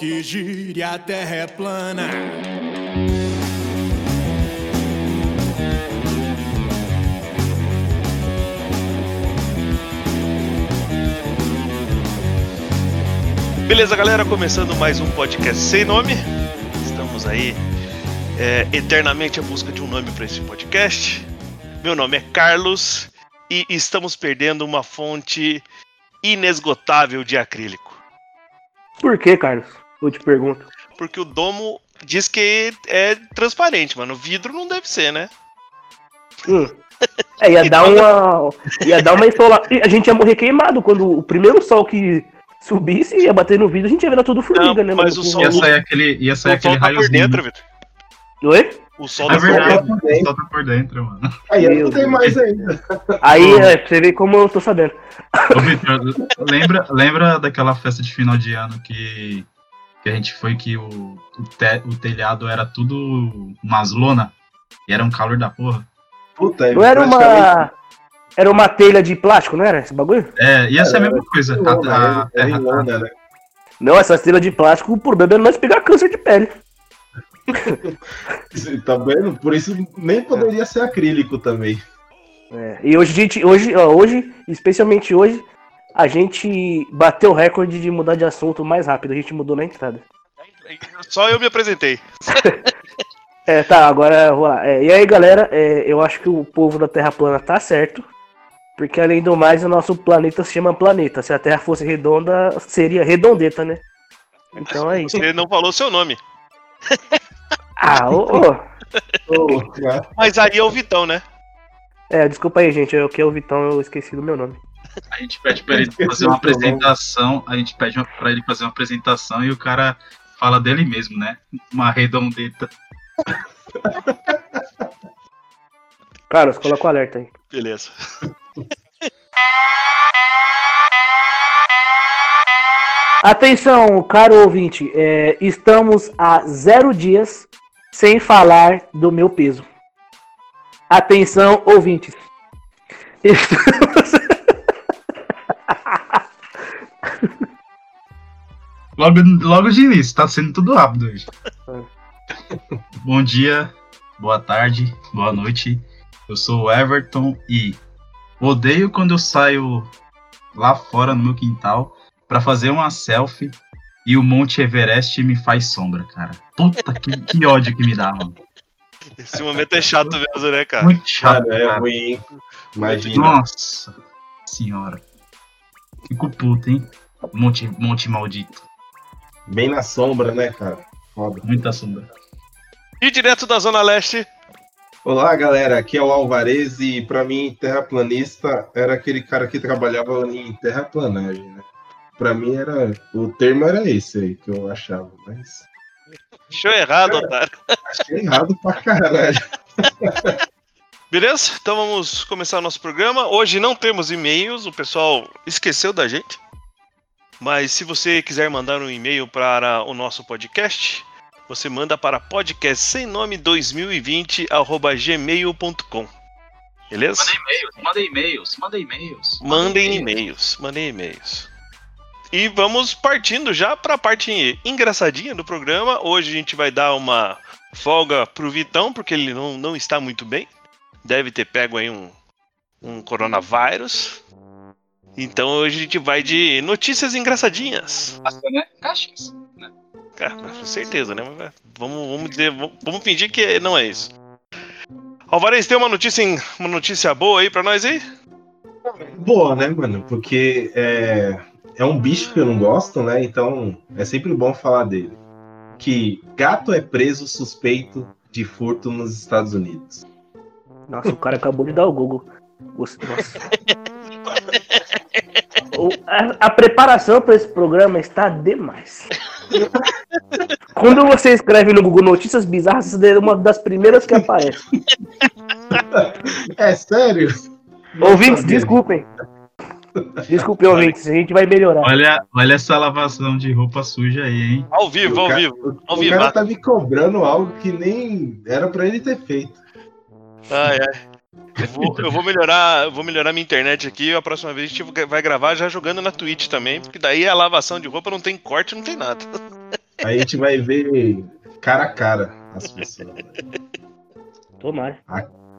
que gira e a terra é plana. Beleza, galera, começando mais um podcast sem nome. Estamos aí é, eternamente à busca de um nome para esse podcast. Meu nome é Carlos e estamos perdendo uma fonte inesgotável de acrílico. Por que, Carlos? Eu te pergunto. Porque o domo diz que é transparente, mano. O vidro não deve ser, né? Hum. É, ia dar uma. Ia dar uma isola... A gente ia morrer queimado quando o primeiro sol que subisse ia bater no vidro, a gente ia ver tudo formiga, Não, né? mas mano? o sol- Ia sair aquele, ia sair o sol aquele tá por raiozinho. dentro, Vitor. Oi? O sol É tá por dentro. verdade, por dentro. o sol tá por dentro, mano. Aí eu não tem mais ainda. Aí, é, pra você ver como eu tô sabendo. Ô, Victor, lembra, lembra daquela festa de final de ano que, que a gente foi que o, o, te- o telhado era tudo umas lona? E era um calor da porra? Puta, é Não era uma. Era uma telha de plástico, não era esse bagulho? É, ia ser a Era mesma coisa. lona, A, a terra lona, né? Não, essa telha de plástico, o problema é nós pegar câncer de pele. Tá vendo? Por isso nem poderia ser acrílico também. É, e hoje a gente, hoje, ó, hoje, especialmente hoje, a gente bateu o recorde de mudar de assunto mais rápido. A gente mudou na entrada. Só eu me apresentei. É, tá, agora vou lá. É, e aí, galera, é, eu acho que o povo da Terra plana tá certo. Porque além do mais, o nosso planeta se chama planeta. Se a Terra fosse redonda, seria redondeta, né? Então é isso. Você não falou seu nome. Ah, ô, ô. Ô? Mas aí é o Vitão, né? É, desculpa aí, gente. Eu que é o Vitão, eu esqueci do meu nome. A gente pede pra ele fazer uma apresentação, a gente pede pra ele fazer uma apresentação e o cara fala dele mesmo, né? Uma redondeta. Carlos, coloca o alerta aí. Beleza. Atenção, caro ouvinte, é, estamos a zero dias sem falar do meu peso. Atenção, ouvintes. Estamos... Logo, logo de início, tá sendo tudo rápido hoje. Bom dia, boa tarde, boa noite. Eu sou o Everton e odeio quando eu saio lá fora no meu quintal pra fazer uma selfie e o Monte Everest me faz sombra, cara. Puta que, que ódio que me dá, mano. Esse momento é chato mesmo, né, cara? Muito chato, Cara, é cara. ruim. hein? Imagina. Nossa senhora. Fico puto, hein? Monte, monte maldito. Bem na sombra, né, cara? Foda. Muita sombra. E direto da Zona Leste, Olá, galera. Aqui é o Alvarez e pra mim, terraplanista era aquele cara que trabalhava em terraplanagem, né? Pra mim era. O termo era esse aí que eu achava, mas. achou errado, otário. Achei errado pra caralho. Beleza? Então vamos começar o nosso programa. Hoje não temos e-mails, o pessoal esqueceu da gente. Mas se você quiser mandar um e-mail para o nosso podcast, você manda para podcast sem nome 2020 gmail.com. Beleza? Manda e-mails, manda e-mails. Mandem e-mails, mandem e-mails. E vamos partindo já para a parte engraçadinha do programa. Hoje a gente vai dar uma folga pro Vitão, porque ele não, não está muito bem. Deve ter pego aí um, um coronavírus. Então hoje a gente vai de notícias engraçadinhas. Passa, né? Caixas. Cara, com certeza, né? Vamos, vamos dizer, vamos, vamos fingir que não é isso. Alvarez, tem uma notícia, uma notícia boa aí pra nós aí? Boa, né, mano? Porque é, é um bicho que eu não gosto, né? Então é sempre bom falar dele. Que gato é preso suspeito de furto nos Estados Unidos. Nossa, o cara acabou de dar o Google. Nossa. A, a preparação para esse programa está demais. Quando você escreve no Google notícias bizarras, é uma das primeiras que aparece. É sério? Ouvintes, desculpem. Desculpem, ouvintes, a gente vai melhorar. Olha, olha essa lavação de roupa suja aí, hein? Ao vivo, O ao cara- vivo. Ao O vivo. cara tá me cobrando algo que nem era pra ele ter feito. Ai, ai. Eu vou, eu vou melhorar, eu vou melhorar minha internet aqui. A próxima vez a gente vai gravar já jogando na Twitch também, porque daí a lavação de roupa não tem corte, não tem nada. a gente vai ver cara a cara as pessoas. Tomara.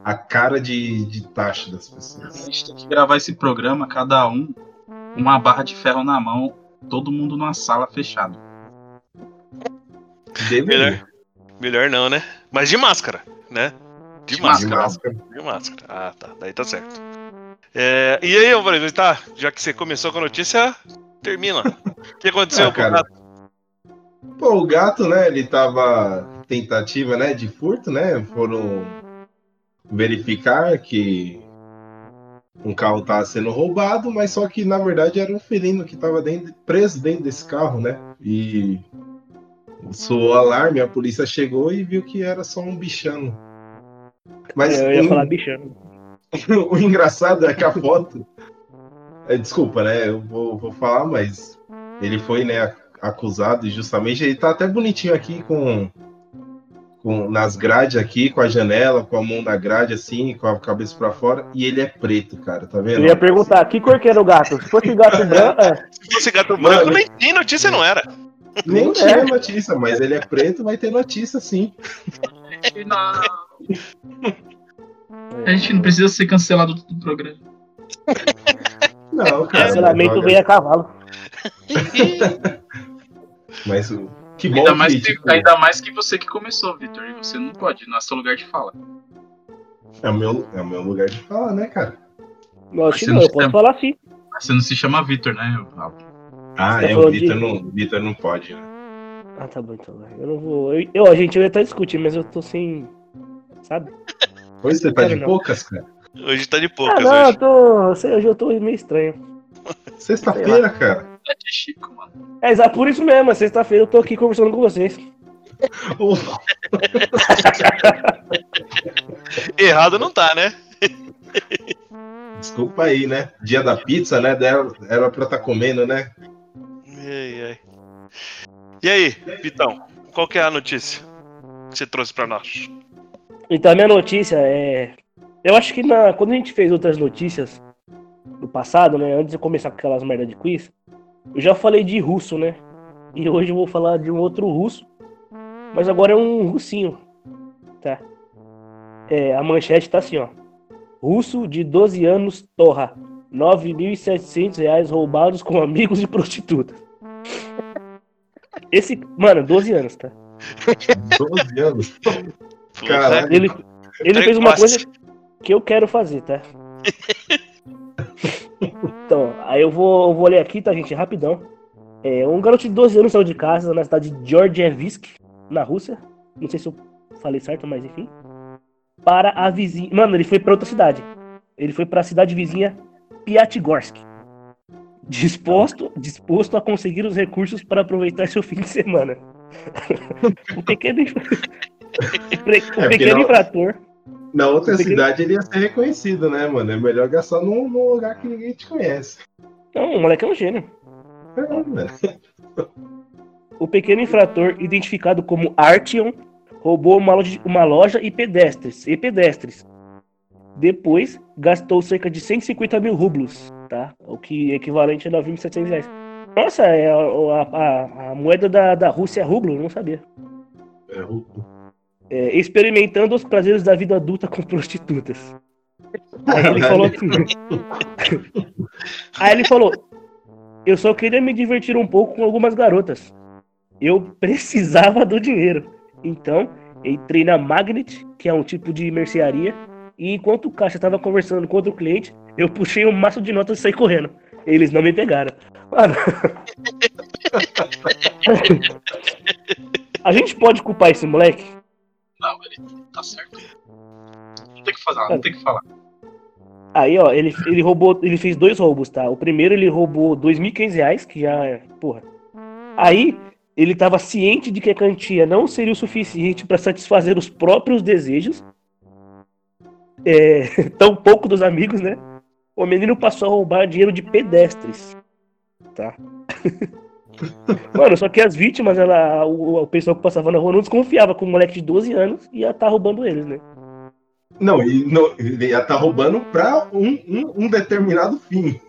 A cara de, de taxa das pessoas. A gente tem que gravar esse programa, cada um, uma barra de ferro na mão, todo mundo numa sala fechada. Deveria. Melhor, melhor não, né? Mas de máscara, né? De, De máscara. máscara. De máscara. Ah, tá. Daí tá certo. É, e aí, Alvarenga, tá? Já que você começou com a notícia, termina. O que aconteceu Ah, com o cara. gato? Pô, o gato, né? Ele tava tentativa, né, de furto, né? Foram verificar que um carro tava sendo roubado, mas só que na verdade era um felino que tava dentro, preso dentro desse carro, né? E soou alarme, a polícia chegou e viu que era só um bichano. Mas eu ia o- falar bichano. o engraçado é que a foto. é, desculpa, né? Eu vou, vou falar, mas ele foi, né, ac- acusado e justamente ele tá até bonitinho aqui com, com nas grades aqui, com a janela, com a mão na grade assim, com a cabeça pra fora, e ele é preto, cara, tá vendo? Eu ia perguntar, que cor que era o gato? Se fosse gato branco, é. Se fosse gato Mano. branco, nem, nem notícia não era. Nem Não tinha é. notícia, mas ele é preto, vai ter notícia sim. A gente não precisa ser cancelado do programa. Não, cara. Cancelamento mas, veio a cavalo. mas o- que bom Ainda mais, que, tipo, ainda mais que você que começou, Vitor. E você não pode, não é seu lugar de fala. é, o meu, é o meu lugar de falar, né, cara? Não, acho que Você não, eu posso tem- falar sim. Você não se chama Vitor, né? Ah, Você tá é, o falando de- Vitor não, Vitor não pode, né? Ah, tá bom então. vai. Eu não vou. Eu, eu, a gente ia até discutir, mas eu tô sem. Sabe? Pois você tá Quero de não. poucas, cara. Hoje tá de Ah, poucas não, eu hoje. tô. sei, Hoje eu tô meio estranho. Sexta-feira, cara. É de Chico, mano. É exato por isso mesmo, sexta-feira eu tô aqui conversando com vocês. Errado não tá, né? Desculpa aí, né? Dia da pizza, né? Era, pra estar comendo, né? E aí, Vitão, qual que é a notícia que você trouxe pra nós? Então a minha notícia é. Eu acho que na... quando a gente fez outras notícias no passado, né? Antes de começar com aquelas merda de quiz, eu já falei de russo, né? E hoje eu vou falar de um outro russo. Mas agora é um russinho. Tá? É, a manchete tá assim, ó. Russo de 12 anos torra 9.700 reais roubados com amigos de prostitutas. Esse, mano, 12 anos, tá? 12 anos. Caralho. Ele, ele fez uma coisa que eu quero fazer, tá? então, aí eu vou, eu vou ler aqui, tá, gente? Rapidão. É, um garoto de 12 anos saiu de casa na cidade de Georgievsk, na Rússia. Não sei se eu falei certo, mas enfim. Para a vizinha. Mano, ele foi pra outra cidade. Ele foi pra cidade vizinha Piatigorsk. Disposto, disposto a conseguir os recursos para aproveitar seu fim de semana. o pequeno, porque pequeno não- infrator Na outra Pequeno- cidade ele ia ser reconhecido, né, mano? É melhor gastar num, num lugar que ninguém te conhece. Não, o moleque é um gênio. É, mano. O pequeno infrator, identificado como Artyom, roubou uma loja, uma loja e pedestres, e pedestres. Depois, gastou cerca de 150 mil rublos, tá? O que é equivalente a 9.700 reais. Nossa, é a, a- a- moeda da, da Rússia é rublo, eu não sabia. É, o- É, experimentando os prazeres da vida adulta com prostitutas. Aí ele falou assim. Aí ele falou: Eu só queria me divertir um pouco com algumas garotas. Eu precisava do dinheiro. Então, entrei na Magnet, que é um tipo de mercearia, e enquanto o caixa estava conversando com outro cliente, eu puxei um maço de notas e saí correndo. Eles não me pegaram. Mano. A gente pode culpar esse moleque? Não, ele tá certo. Não tem que falar, não tem que falar. Aí, ó, ele, ele roubou, ele fez dois roubos, tá? O primeiro ele roubou 2.500 reais, que já é, porra. Aí, ele tava ciente de que a quantia não seria o suficiente para satisfazer os próprios desejos. É, tão pouco dos amigos, né? O menino passou a roubar dinheiro de pedestres, tá? Mano, só que as vítimas, ela, o, o pessoal que passava na rua não desconfiava que um moleque de 12 anos ia estar roubando eles, né? Não, e não- ele ia estar roubando pra um, um, um determinado fim.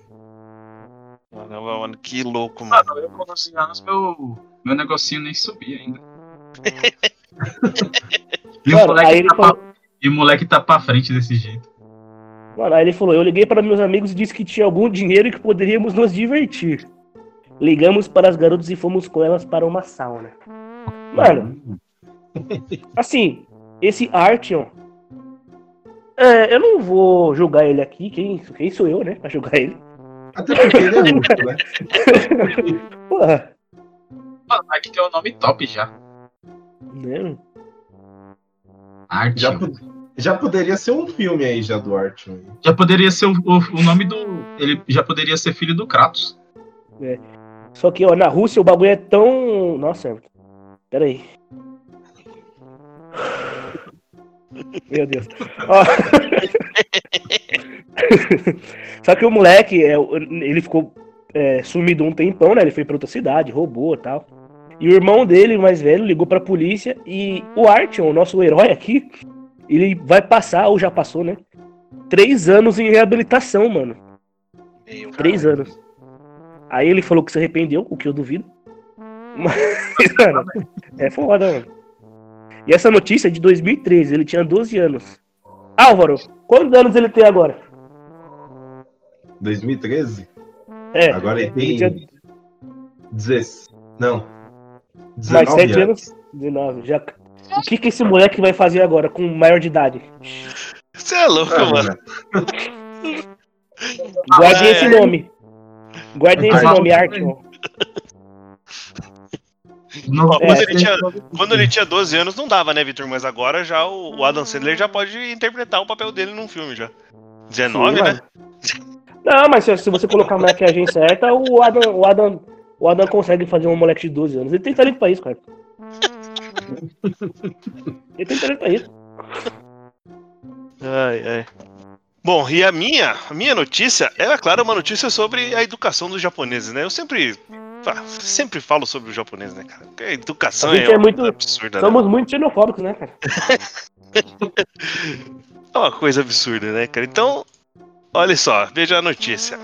Caramba, mano, que louco, mano. Mano, eu com 12 anos, meu, meu negocinho nem subia ainda. e, o Mano, moleque aí ele tá falou, pra, e o moleque tá pra frente desse jeito. mano, aí ele falou, eu liguei para meus amigos e disse que tinha algum dinheiro e que poderíamos nos divertir. Ligamos para as garotas e fomos com elas para uma sauna. Mano, assim, esse Artyom, é, eu não vou julgar ele aqui, quem, quem sou eu, né, pra julgar ele. Até porque ele é russo, né? Porra, Mano, aqui tem o nome top já. né? Arte. Já, Já, po- já poderia ser um filme aí já do Artyom. poderia ser o, o, o nome do. Ele já poderia ser filho do Kratos. Só que, ó, na Rússia o bagulho é tão. Nossa, pera aí. Meu Deus. Ó. Só que o moleque, é, ele ficou é, sumido um tempão, né? Ele foi pra outra cidade, roubou e tal. E o irmão dele, o mais velho, ligou pra polícia e o Artyom, o nosso herói aqui, ele vai passar, ou já passou, né? Três anos em reabilitação, mano. Meu Três anos. Aí ele falou que se arrependeu, o que eu duvido. Mas, mano, é foda, mano. E essa notícia é de 2013, ele tinha 12 anos. Álvaro, quantos anos ele tem agora? 2013? É, Agora ele ele tem tinha 16. Não. mais 19 7 anos. 19, já. O que que esse moleque vai fazer agora com maior de idade? Você é louco, Ah, mano. Guardem é. esse nome. Guardem esse nome, é. Artyom. Não, Ó, É, quando, ele tinha, quando ele tinha 12 anos não dava, né, Vitor? Mas agora já o, o Adam Sandler já pode interpretar o papel dele num filme já. 19, Sim, né? Não, mas se, se você colocar a maquiagem certa, o Adam, o, Adam, o Adam consegue fazer um moleque de 12 anos. Ele tem talento pra isso, cara. Ele tem talento pra isso. Ai, ai. Bom, e a minha, a minha notícia é, claro, uma notícia sobre a educação dos japoneses, né? Eu sempre, sempre falo sobre o japonês, né, cara? Porque a educação A gente é, é muito- absurda, né? Somos muito xenofóbicos, né, cara? É uma coisa absurda, né, cara? Então, olha só, veja a notícia.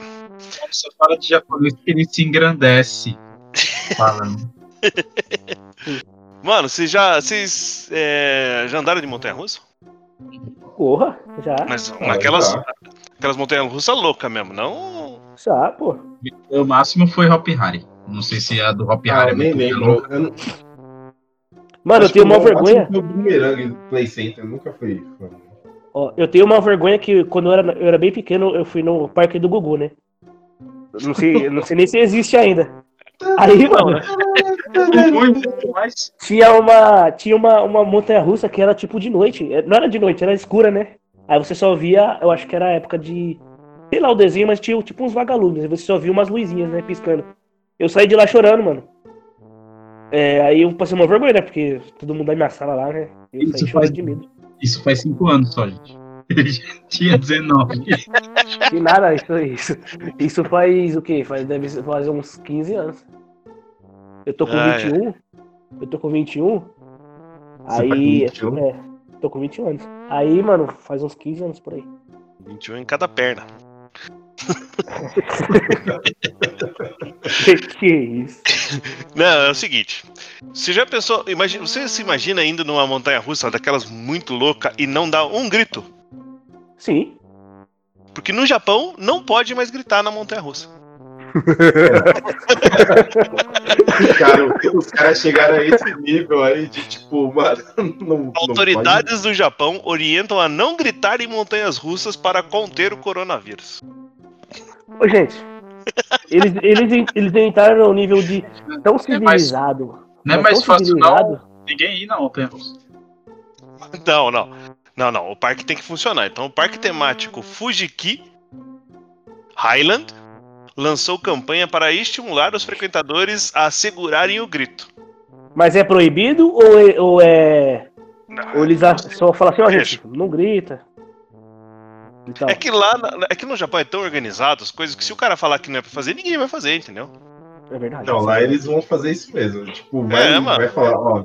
Você fala de japonês que ele se engrandece. Falando. Mano, vocês já, vocês é, já andaram de montanha-russa? Porra, já. Mas Ah, aquelas, já. aquelas montanhas-russas loucas mesmo, não... Já, pô. O máximo foi Hop Harry. Não sei se a do Hop Ah, Harry eu é nem muito lembro. louca. Eu não- Mano, eu acho tenho que uma vergonha. foi o Boomerang do Play Center. Eu nunca fui. fã. Ó, eu tenho uma vergonha que quando eu era, eu era bem pequeno, eu fui no parque do Gugu, né? Não sei, não sei nem se existe ainda. Aí, mano, Muito tinha uma, tinha uma, uma montanha russa que era tipo de noite. É, Não era de noite, era escura, né? Aí você só via, eu acho que era a época de. Sei lá o desenho, mas tinha tipo uns vagalumes. Aí você só via umas luzinhas, né? Piscando. Eu saí de lá chorando, mano. É, aí eu passei uma vergonha, né? Porque todo mundo da minha sala lá, né? Eu Isso saí faz- chorando de medo. Isso faz 5 anos só, gente. Ele tinha 19. Que nada, isso, isso. Isso faz o quê? Faz, deve fazer uns 15 anos. Eu tô com Ah, é. 21. Eu tô com 21. Você tá com aí. 21? É, tô com 21 anos. Aí, mano, faz uns 15 anos por aí. 21 em cada perna. que isso? Não, é o seguinte. Você já pensou. Imagina, você se imagina indo numa montanha russa daquelas muito louca e não dá um grito? Sim. Porque no Japão não pode mais gritar na montanha russa. Cara, os caras chegaram a esse nível aí de tipo, mano. Não, não Autoridades do Japão orientam a não gritar em montanhas russas para conter o coronavírus. Ô, gente. Eles, eles, eles entraram no nível de tão civilizado. Não é mas mais tão fácil civilizado. não ninguém ir na montanha russa. Não, não. Não, não. O parque tem que funcionar. Então, o parque temático Fujiki Highland lançou campanha para estimular os frequentadores a segurarem o grito. Mas é proibido ou é. Ou, é, ou eles só falam assim, ó, gente, não grita. É que lá, é que no Japão é tão organizado as coisas que se o cara falar que não é pra fazer, ninguém vai fazer, entendeu? É verdade. Não, lá eles vão fazer isso mesmo. Tipo, vai, É, vai falar, ó.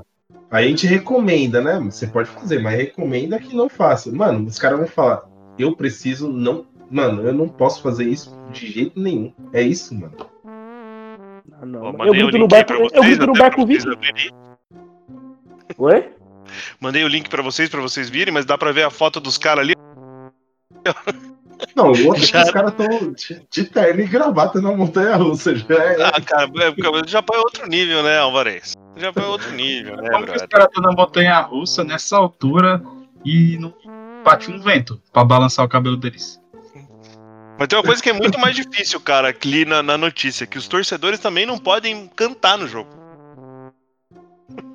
A gente recomenda, né? Você pode fazer, mas recomenda que não faça. Mano, os caras vão falar, eu preciso não. Mano, eu não posso fazer isso de jeito nenhum. É isso, mano. Ah, não. Ó, eu grito no barco, pra eu vocês, grito no barco vocês abrirem. Oi? Mandei o link pra vocês, pra vocês virem, mas dá pra ver a foto dos caras ali. Não, o outro é que Já- os caras estão de, de terno e gravata na montanha russa. Já é. Ah, cara, é, o Japão é outro nível, né, Alvarez? O Japão é outro nível, né, Como que os caras estão na montanha russa nessa altura e não bate um vento pra balançar o cabelo deles? Mas tem uma coisa que é muito mais difícil, cara, que li na, na notícia, que os torcedores também não podem cantar no jogo.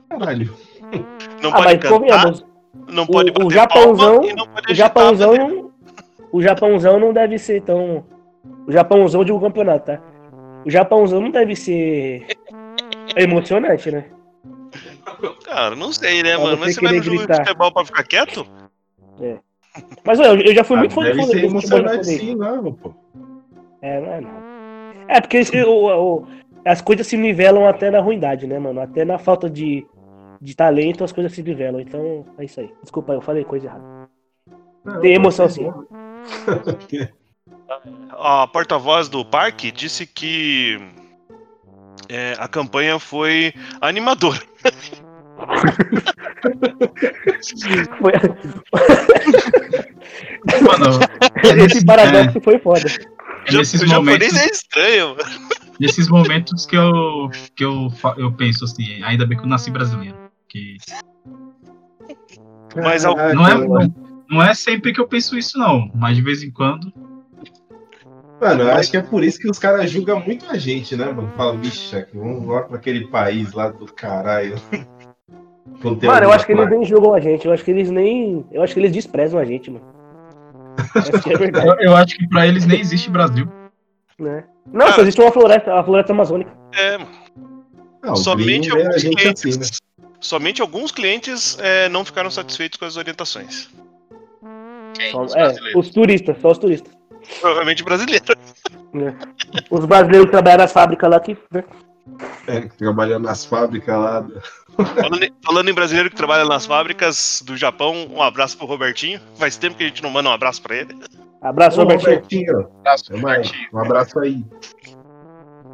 Caralho. Não Ah, podem mas cantar, convenhamos, não pode o bater Japãozão- palma e não pode o Japãozão não. O Japãozão não deve ser tão. O Japãozão de um campeonato, tá? O Japãozão não deve ser emocionante, né? Cara, não sei, né, mano? você Mas você vai no jogo de futebol pra ficar quieto? Mas olha, eu, eu já fui Ah, muito fã de deve futebol ser de futebol emocionante sim, não, pô. É, não é não. É, porque esse- o- o- as coisas se nivelam até na ruindade, né, mano? Até na falta de, de talento as coisas se nivelam. Então, é isso aí. Desculpa, eu falei coisa errada. Não, Tem emoção tá sim. bom. A porta-voz do parque disse que é, a campanha foi animadora. Foi- Mano, é Esse nesse- paradoxo foi foda. é nesses o japonês momentos, é estranho, mano. nesses momentos que eu que eu, eu penso assim, ainda bem que eu nasci brasileiro, que Mas não é não, não é sempre que eu penso isso não, mas de vez em quando Mano, eu acho que é por isso que os caras julgam muito a gente, né, mano? Fala, bicha, vamos lá pra aquele país lá do caralho. Conteúdo Mano, eu acho que eles nem julgam a gente. Eu acho que eles nem. Eu acho que eles desprezam a gente, mano. Acho que é verdade, eu, eu acho que pra eles nem existe Brasil. né? Não, Cara, só existe uma floresta, a floresta amazônica. É, mano. Não, somente alguns gente clientes, assim, né? somente alguns clientes é, não ficaram satisfeitos com as orientações. Só- Os é, brasileiros. os turistas, só os turistas. Provavelmente brasileiro. Os brasileiros que trabalham nas fábricas lá que. É, trabalhando nas fábricas lá. Falando, em- falando em brasileiro que trabalha nas fábricas do Japão, um abraço pro Robertinho. Faz tempo que a gente não manda um abraço pra ele. Abraço, Ô, Robertinho. Robertinho, Abraço, é mais, um abraço aí.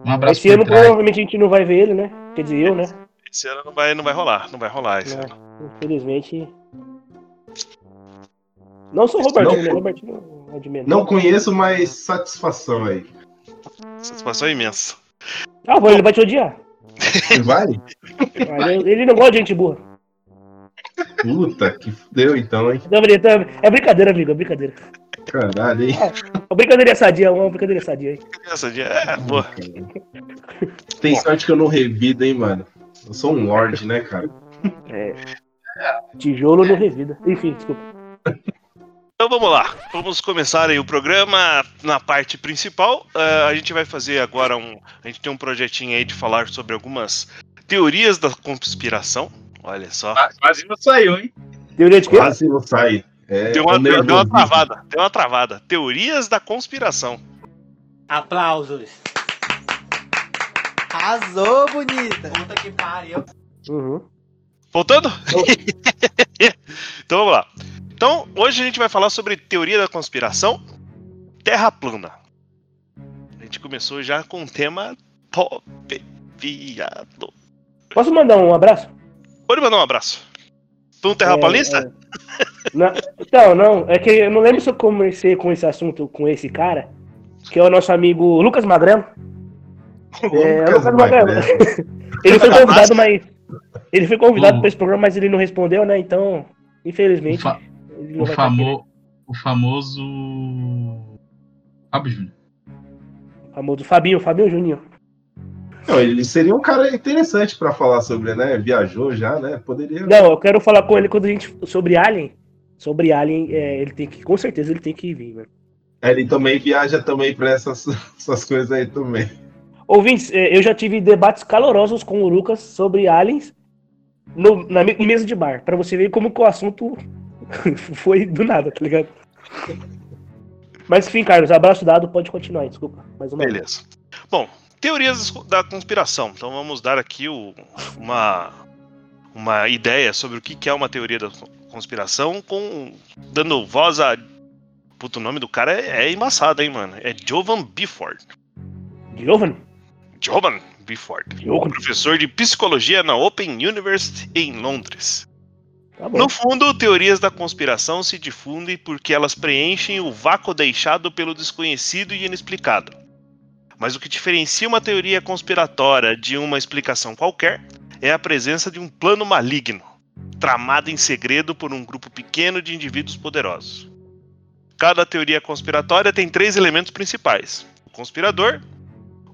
Um abraço Esse ano provavelmente a gente não vai ver ele, né? Quer dizer, eu, né? Esse ano não vai, não vai rolar, não vai rolar esse É. ano. Infelizmente. Não sou o Robertinho, né? Robertinho é de menos. Não conheço, mas satisfação aí. Satisfação imensa. Ah, ele vai te odiar. Vai? Ah, Ele, não gosta de gente burra. Puta, que fudeu então, hein? Não, brincadeira, É brincadeira, amigo, é brincadeira. Caralho, hein? Uma brincadeira sadia, uma brincadeira sadia aí. Essa dia é, boa. Tem sorte que eu não revido, hein, mano? Eu sou um lord, né, cara? Tijolo no revida. Enfim, desculpa. Então vamos lá, vamos começar aí o programa na parte principal. Ah, a gente vai fazer agora um. A gente tem um projetinho aí de falar sobre algumas teorias da conspiração. Olha só. Ah, Quase não saiu, hein? Teoria de quê? Quase não sai. É, Deu uma, deu, deu uma travada, deu uma travada. Teorias da conspiração. Aplausos. Arrasou, bonita. Puta que pariu. Uhum. Voltando? então vamos lá. Então, hoje a gente vai falar sobre teoria da conspiração, Terra plana. A gente começou já com um tema top, viado. Posso mandar um abraço? Pode mandar um abraço. Tu um terraplanista? É, é. Não, então, não, é que eu não lembro se eu comecei com esse assunto com esse cara, que é o nosso amigo Lucas Magrelo. É, Lucas Lucas Magrelo. Ele foi Da convidado, mas. Ele foi convidado O- para esse programa, mas ele não respondeu, né? Então, infelizmente. fa- o, vai famo- o famoso Fábio Júnior. aqui. Famoso Fabinho, Fabinho Juninho. Não, ele seria um cara interessante pra falar sobre, né? Viajou já, né? Poderia. Não, eu quero falar com ele quando a gente. Sobre Alien. Sobre Alien, é, ele tem que. Com certeza ele tem que vir, mano. Ele também viaja também pra essas, essas coisas aí também. Ouvintes, é, eu já tive debates calorosos com o Lucas sobre aliens no, na em mesa de bar, Pra você ver como que o assunto foi do nada, tá ligado? Mas enfim, Carlos, abraço dado, pode continuar, desculpa. Mais uma vez. Beleza. Bom, teorias da conspiração. Então vamos dar aqui o- uma, uma ideia sobre o que é uma teoria da conspiração, com dando voz a. Puta, o nome do cara é, é embaçado, hein, mano? É Jovan Bifford. Jovan? Jovan Bifford, Louco. professor de psicologia na Open University em Londres. Tá. No fundo, teorias da conspiração se difundem porque elas preenchem o vácuo deixado pelo desconhecido e inexplicado. Mas o que diferencia uma teoria conspiratória de uma explicação qualquer é a presença de um plano maligno, tramado em segredo por um grupo pequeno de indivíduos poderosos. Cada teoria conspiratória tem três elementos principais: o conspirador,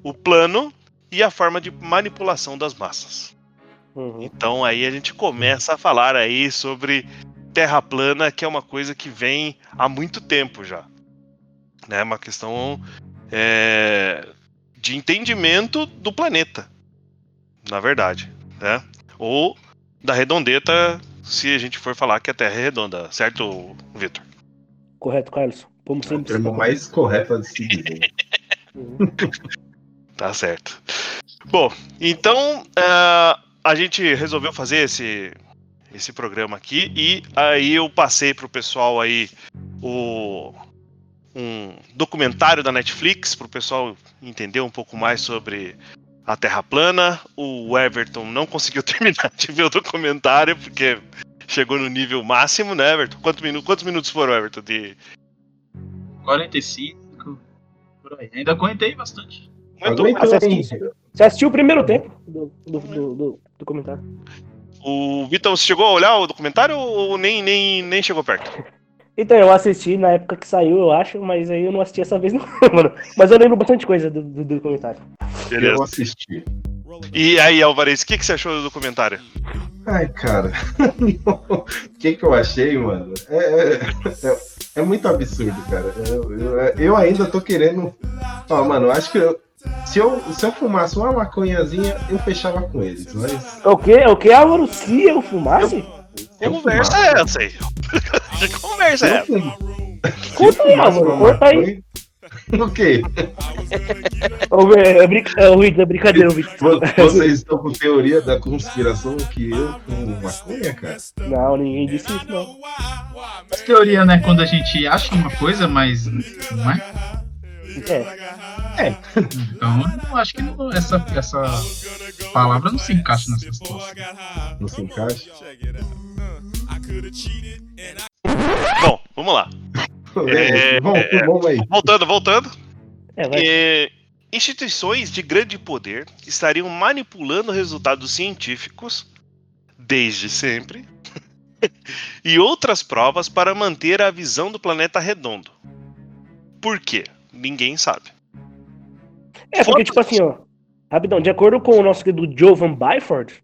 o plano e a forma de manipulação das massas. Uhum. Então aí a gente começa a falar aí sobre Terra plana, que é uma coisa que vem há muito tempo já. É uma questão é, de entendimento do planeta, na verdade. Né? Ou da redondeta, se a gente for falar que a Terra é redonda, certo, Vitor? Correto, Carlos. Como É o sempre. termo mais correto a se dizer. Uhum. Tá certo. Bom, então ah, a gente resolveu fazer esse, esse programa aqui e aí eu passei pro pessoal aí o, um documentário da Netflix pro pessoal entender um pouco mais sobre a Terra plana. O Everton não conseguiu terminar de ver o documentário porque chegou no nível máximo, né, Everton? Quantos minutos, quantos minutos foram, Everton? De... 45, por aí. Ainda aguentei bastante. Aguentou? Aguentou Você assistiu, você assistiu o primeiro tempo do, do, do, do, do comentário? O Vitor, você chegou a olhar o documentário ou nem, nem, nem chegou perto? Então, eu assisti na época que saiu, eu acho, mas aí eu não assisti essa vez, não, mano. Mas eu lembro bastante coisa do, do, do comentário. Eu assisti. E aí, Alvarez, o que, que você achou do documentário? Ai, cara. O que, que eu achei, mano? É, é, é- é muito absurdo, cara. Eu, eu- eu ainda tô querendo. Ó, mano, eu acho que eu- se, eu, se eu fumasse uma maconhazinha, eu fechava com eles. Mas. O que, o que, Álvaro? Se eu fumasse? Eu conversa fumasse- é essa aí? que conversa é essa? Conta aí, Álvaro. Conta aí. O quê? Ô, É, é, é, Vitor, é brincadeira, Vitor. Vo- Vocês estão com teoria da conspiração que eu fumo maconha, cara? Não, ninguém disse isso, não. Essa teoria, né? Quando a gente acha uma coisa, mas não é. É. Então, eu acho que não- essa, essa palavra não se encaixa nessa situação. Não se encaixa? Bom, vamos lá. É, vamos, é, vamos aí. Voltando, voltando. É. É, instituições de grande poder estariam manipulando resultados científicos desde sempre e outras provas para manter a visão do planeta redondo. Por quê? Ninguém sabe. É, porque, tipo assim, ó. Rapidão, de acordo com o nosso querido Jovan Byford,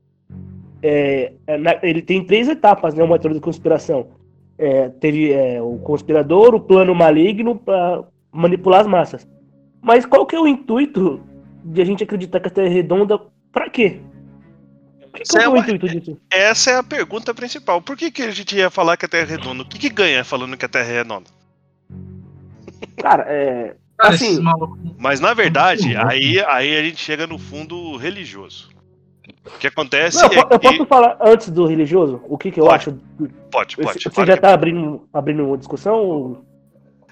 é, é, na- ele tem três etapas, né? Uma teoria de conspiração. É, teve é, o conspirador, o plano maligno para manipular as massas. Mas qual que é o intuito de a gente acreditar que a Terra é redonda? Pra quê? Isso é o uma- intuito disso? Essa é a pergunta principal. Por que, que a gente ia falar que a Terra é redonda? O que, que ganha falando que a Terra é redonda? Cara, é. Cara, Assim. Mas na verdade, aí, aí a gente chega no fundo religioso. O que acontece Não, eu, é eu que. posso falar antes do religioso? O que, que eu Pode, acho? Pode, pode. Você pode. já tá abrindo, abrindo uma discussão?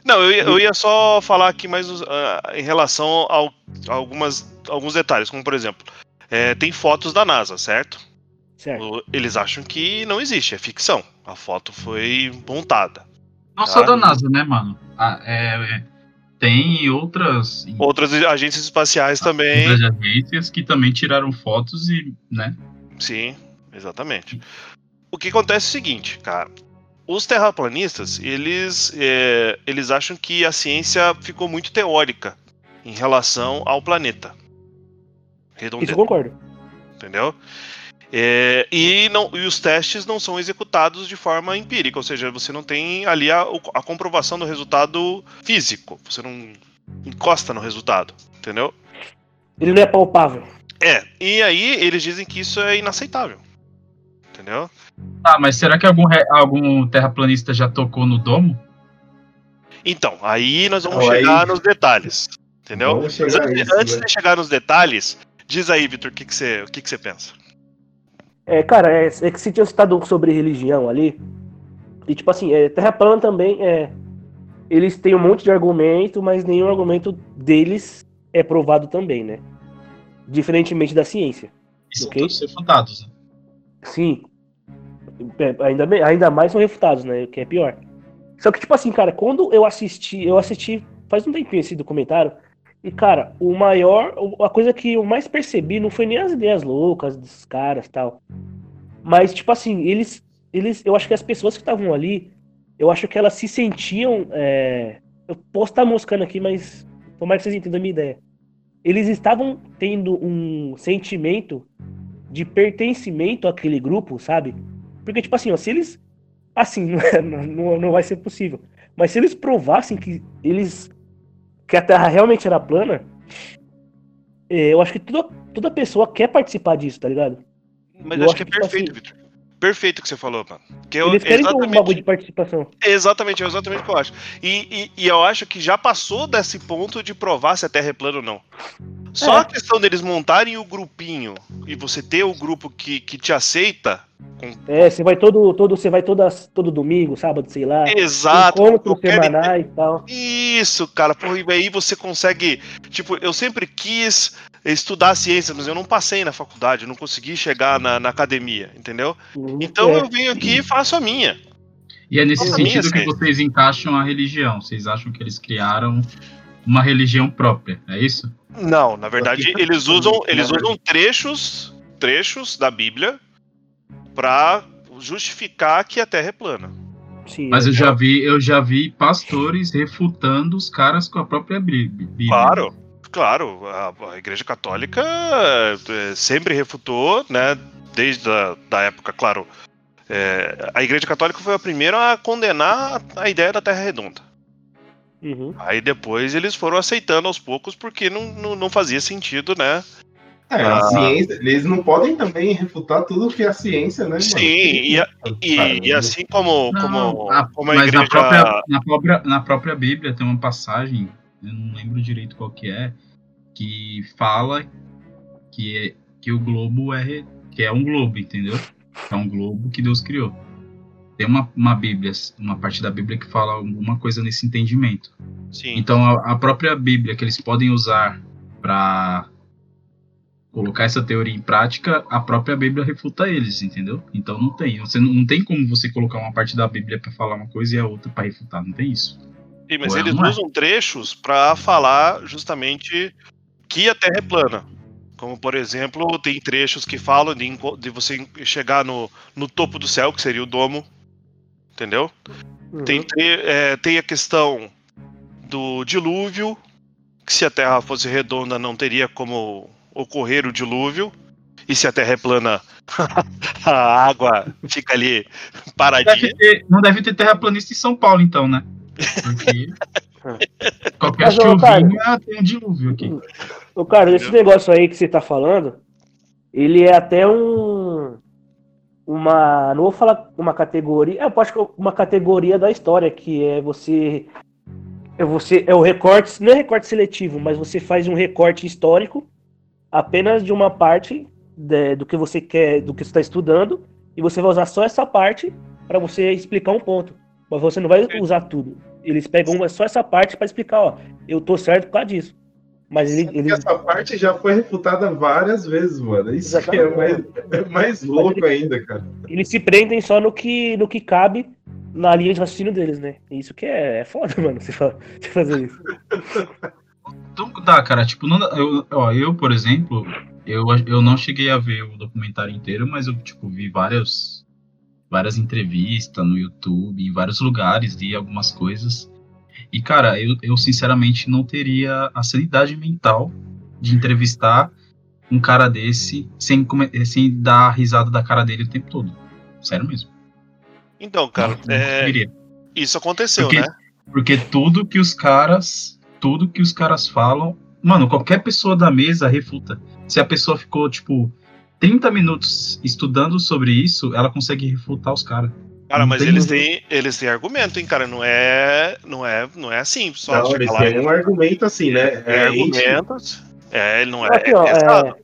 Não, eu ia, eu ia só falar aqui mais ah, em relação ao, a algumas, alguns detalhes, como por exemplo, é, tem fotos da NASA, certo? Certo. Eles acham que não existe, é ficção. A foto foi montada. Não só Ah. da NASA, né, mano? Ah, é, é, tem outras, Outras agências espaciais também. outras agências que também tiraram fotos e, né? Sim, exatamente. O que acontece é o seguinte, cara. Os terraplanistas, eles, é, eles acham que a ciência ficou muito teórica em relação ao planeta. Isso Redondeta. eu concordo. entendeu? É, e, não, e os testes não são executados de forma empírica, ou seja, você não tem ali a, o- a comprovação do resultado físico, você não encosta no resultado, entendeu? Ele não é palpável. É, e aí eles dizem que isso é inaceitável, entendeu? Ah, mas será que algum, algum terraplanista já tocou no domo? Então, aí nós vamos Então, aí- chegar nos detalhes, entendeu? Mas antes, isso, antes né? de chegar nos detalhes, diz aí, Vitor, o que, que, você, o que, que você pensa? É, cara, é, é que você tinha citado sobre religião ali. E tipo assim, é, Terra plana também é. Eles têm um monte de argumento, mas nenhum argumento deles é provado também, né? Diferentemente da ciência. E são Ok. todos refutados, né? Sim. É, Ainda, bem- ainda mais são refutados, né? O que é pior. Só que, tipo assim, cara, quando eu assisti, eu assisti faz um tempinho esse documentário, e, cara, o maior, a coisa que eu mais percebi não foi nem as ideias loucas dos caras tal. Mas, tipo assim, eles, eles. Eu acho que as pessoas que estavam ali, eu acho que elas se sentiam. é, eu posso estar moscando aqui, mas tomara que vocês entendam a minha ideia. Eles estavam tendo um sentimento de pertencimento àquele grupo, sabe? Porque, tipo assim, ó, se eles. Assim, não, não, não vai ser possível. Mas se eles provassem que eles. Que a Terra realmente era plana, eh, eu acho que toda, toda pessoa quer participar disso, tá ligado? Mas Eu acho acho que é tipo perfeito, assim, Vitor. Perfeito o que você falou, mano. Que eu, Eles querem um exatamente, bagulho de participação. exatamente, é exatamente o que eu acho. E, e, e eu acho que já passou desse ponto de provar se a Terra é plana ou não. Só É. a questão deles montarem o grupinho e você ter o grupo que, que te aceita. É, você vai todo, todo, você vai todas, todo domingo, sábado, sei lá. Exato. Encontros qualquer semanais e tal. Isso, cara, porra, e aí você consegue. Tipo, eu sempre quis estudar ciência, mas eu não passei na faculdade, eu não consegui chegar na, na academia, entendeu? Uhum, Então é. eu venho aqui e faço a minha. E é nesse sentido que ciência. vocês encaixam a religião. Vocês acham que eles criaram uma religião própria, é isso? Não, na verdade, Porque- eles usam, eles Na usam trechos, trechos da Bíblia pra justificar que a Terra é plana. Sim, Mas eu já vi, eu já vi pastores refutando os caras com a própria Bí- Bíblia. Claro, claro, a, a Igreja Católica eh, sempre refutou, né? Desde a da época, claro. eh, a Igreja Católica foi a primeira a condenar a ideia da Terra redonda. Uhum. Aí depois eles foram aceitando aos poucos porque não, não, não fazia sentido, né? É, a Ah. ciência, eles não podem também refutar tudo que é a ciência, né? mano? Sim, e, a- e, Cara, e assim como, Não, como, a- como a mas igreja. na, própria, na, própria, na própria Bíblia tem uma passagem, eu não lembro direito qual que é, que fala que, é, que o globo é, que é um globo, entendeu? É um globo que Deus criou. Tem uma, uma Bíblia, uma parte da Bíblia que fala alguma coisa nesse entendimento. Sim, Então a, a própria Bíblia que eles podem usar para colocar essa teoria em prática, a própria Bíblia refuta eles, entendeu? Então não tem, você não, não tem como você colocar uma parte da Bíblia para falar uma coisa e a outra para refutar, não tem isso. Sim, mas Ué, eles não usam trechos pra falar justamente que a Terra é plana. Como, por exemplo, tem trechos que falam de, de você chegar no, no topo do céu, que seria o domo. Entendeu? Uhum. Tem, é, tem a questão do dilúvio, que se a Terra fosse redonda não teria como ocorrer o dilúvio. E se a Terra é plana, a água fica ali paradinha. Deve ter- não deve ter terraplanista em São Paulo, então, né? Porque qualquer Mas, ô, cara- chuvinha tem dilúvio aqui. Ô, cara, esse negócio aí que você tá falando, ele é até um. Uma. Não vou falar uma categoria. Eu acho que é uma categoria da história, que é você. É você. É o recorte. Não é recorte seletivo, mas você faz um recorte histórico apenas de uma parte de- do que você quer, do que você está estudando, e você vai usar só essa parte para você explicar um ponto. Mas você não vai usar tudo. Eles pegam uma- só essa parte para explicar, ó, eu tô certo por causa disso. Mas ele, ele Essa parte já foi refutada várias vezes, mano. Isso que é mais, é mais louco ainda, cara. eles se prendem só no que, no que cabe na linha de raciocínio deles, né? Isso que é, é foda, mano, você, fa- você fazer isso. Então, tá, cara, tipo, não, eu, ó, eu, por exemplo, eu, eu não cheguei a ver o documentário inteiro, mas eu, tipo, vi várias, várias entrevistas no YouTube, em vários lugares, li algumas coisas. E, cara, eu, eu sinceramente não teria a sanidade mental de entrevistar um cara desse sem, sem dar risada da cara dele o tempo todo. Sério mesmo. Então, cara, Não é, isso aconteceu, Porque- né? Porque tudo que os caras, tudo que os caras falam, mano, qualquer pessoa da mesa refuta. Se a pessoa ficou, tipo, 30 minutos estudando sobre isso, ela consegue refutar os caras. Cara, mas tem eles têm, eles têm argumento, hein, cara? Não é, não é, não é assim, só Não, chegar eles lá têm e- um argumento assim, né? é, ente- argumentos. É, ele não é. Aqui, ó, é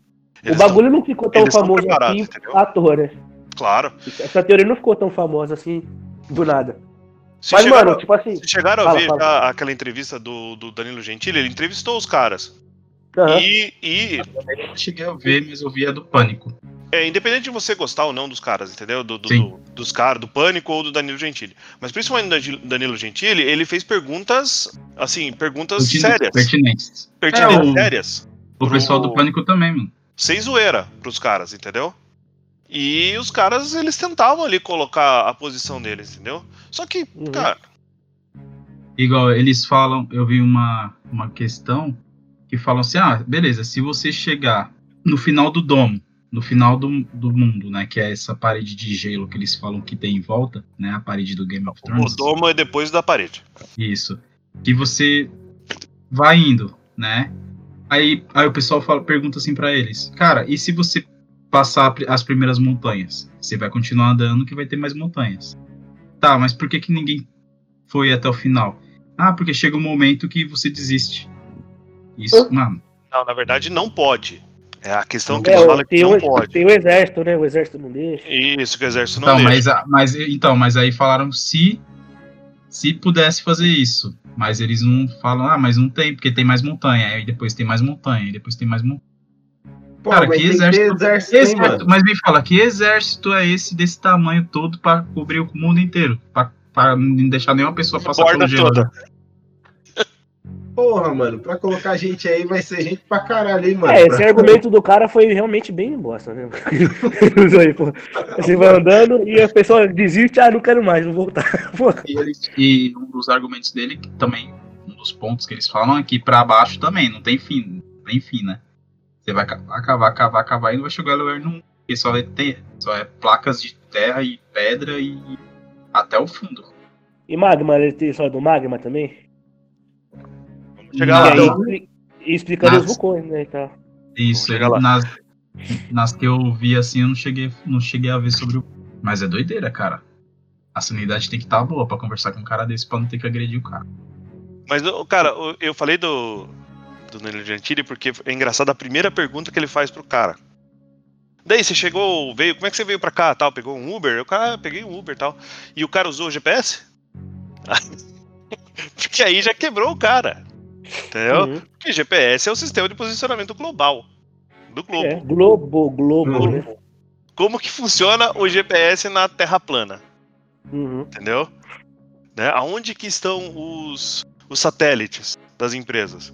é, o bagulho não ficou tão famoso assim entendeu? à toa, né? Claro. Essa teoria não ficou tão famosa assim do nada. Se Mas, chegaram, mano, tipo assim. se chegaram a fala, ver fala. já aquela entrevista do, do Danilo Gentili, ele entrevistou os caras. Aham. E, e Eu não cheguei a ver, mas eu vi a do Pânico. é, independente de você gostar ou não dos caras, entendeu? Do, do- do- dos caras, do Pânico ou do Danilo Gentili. Mas principalmente do Dani- Danilo Gentili, ele fez perguntas, assim, perguntas Pertinentes- sérias. Pertinentes. Pertinentes, É, o- sérias. O Pro- pessoal do Pânico também, mano. sem zoeira pros caras, entendeu? E os caras, eles tentavam ali colocar a posição deles, entendeu? Só que, Uhum. cara, Igual eles falam, eu vi uma, uma questão que falam assim: ah, beleza, se você chegar no final do domo, no final do, do mundo, né, que é essa parede de gelo que eles falam que tem em volta, né, a parede do Game of o Thrones. domo é depois da parede. Isso. Que você vai indo, né? Aí, aí o pessoal fala, pergunta assim pra eles: cara, e se você passar as primeiras montanhas? Você vai continuar andando que vai ter mais montanhas. Tá, mas por que, que ninguém foi até o final? Ah, porque chega um momento que você desiste. Isso, mano. Não, na verdade, não pode. É a questão que É, eles falam que tem, não o, pode. tem o exército, né? O exército não deixa. Isso que o exército não Então, deixa. mas, mas, então, mas aí falaram se se pudesse fazer isso. Mas eles não falam, ah, mas não tem, porque tem mais montanha. Aí depois tem mais montanha, aí depois tem mais montanha. Pô, Cara, mas que exército- ter exército, Exército, mas me fala, que exército é esse desse tamanho todo pra cobrir o mundo inteiro? Pra, pra não deixar nenhuma pessoa passar pelo gelo. toda. Porra, mano, pra colocar gente aí vai ser gente pra caralho, hein, mano? É, Pra- esse argumento do cara foi realmente bem bosta, né? Isso aí, pô. Você vai andando e a pessoa desiste, ah, não quero mais, vou voltar. Pô, E, ele- e um dos argumentos dele, que também, um dos pontos que eles falam é que pra baixo também, não tem fim, não tem fim, né? Você vai ca- acabar, acabar, acabar e não vai chegar a lugar nenhum. Porque só vai ter, só é placas de terra e pedra e até o fundo. E magma, ele tem história do magma também? Chegar e lá. aí então, expli- e explicaria os vulcões, né? tal. Isso, lá. nas, nas que eu vi assim, eu não cheguei, não cheguei a ver sobre o. Mas é doideira, cara. A sanidade tem que estar boa pra conversar com um cara desse pra não ter que agredir o cara. Mas, cara, eu falei do, do Danilo Gentili porque é engraçado a primeira pergunta que ele faz pro cara. Daí, você chegou, veio, como é que você veio pra cá, tal? Pegou um Uber? O cara, ah, peguei um Uber, tal. E o cara usou o GPS? porque aí já quebrou o cara. Entendeu? Uhum. Porque GPS é o sistema de posicionamento global do globo. É, globo, globo, Uhum. né? Como que funciona o GPS na Terra plana? Uhum. Entendeu? Né? Aonde que estão os, os satélites das empresas?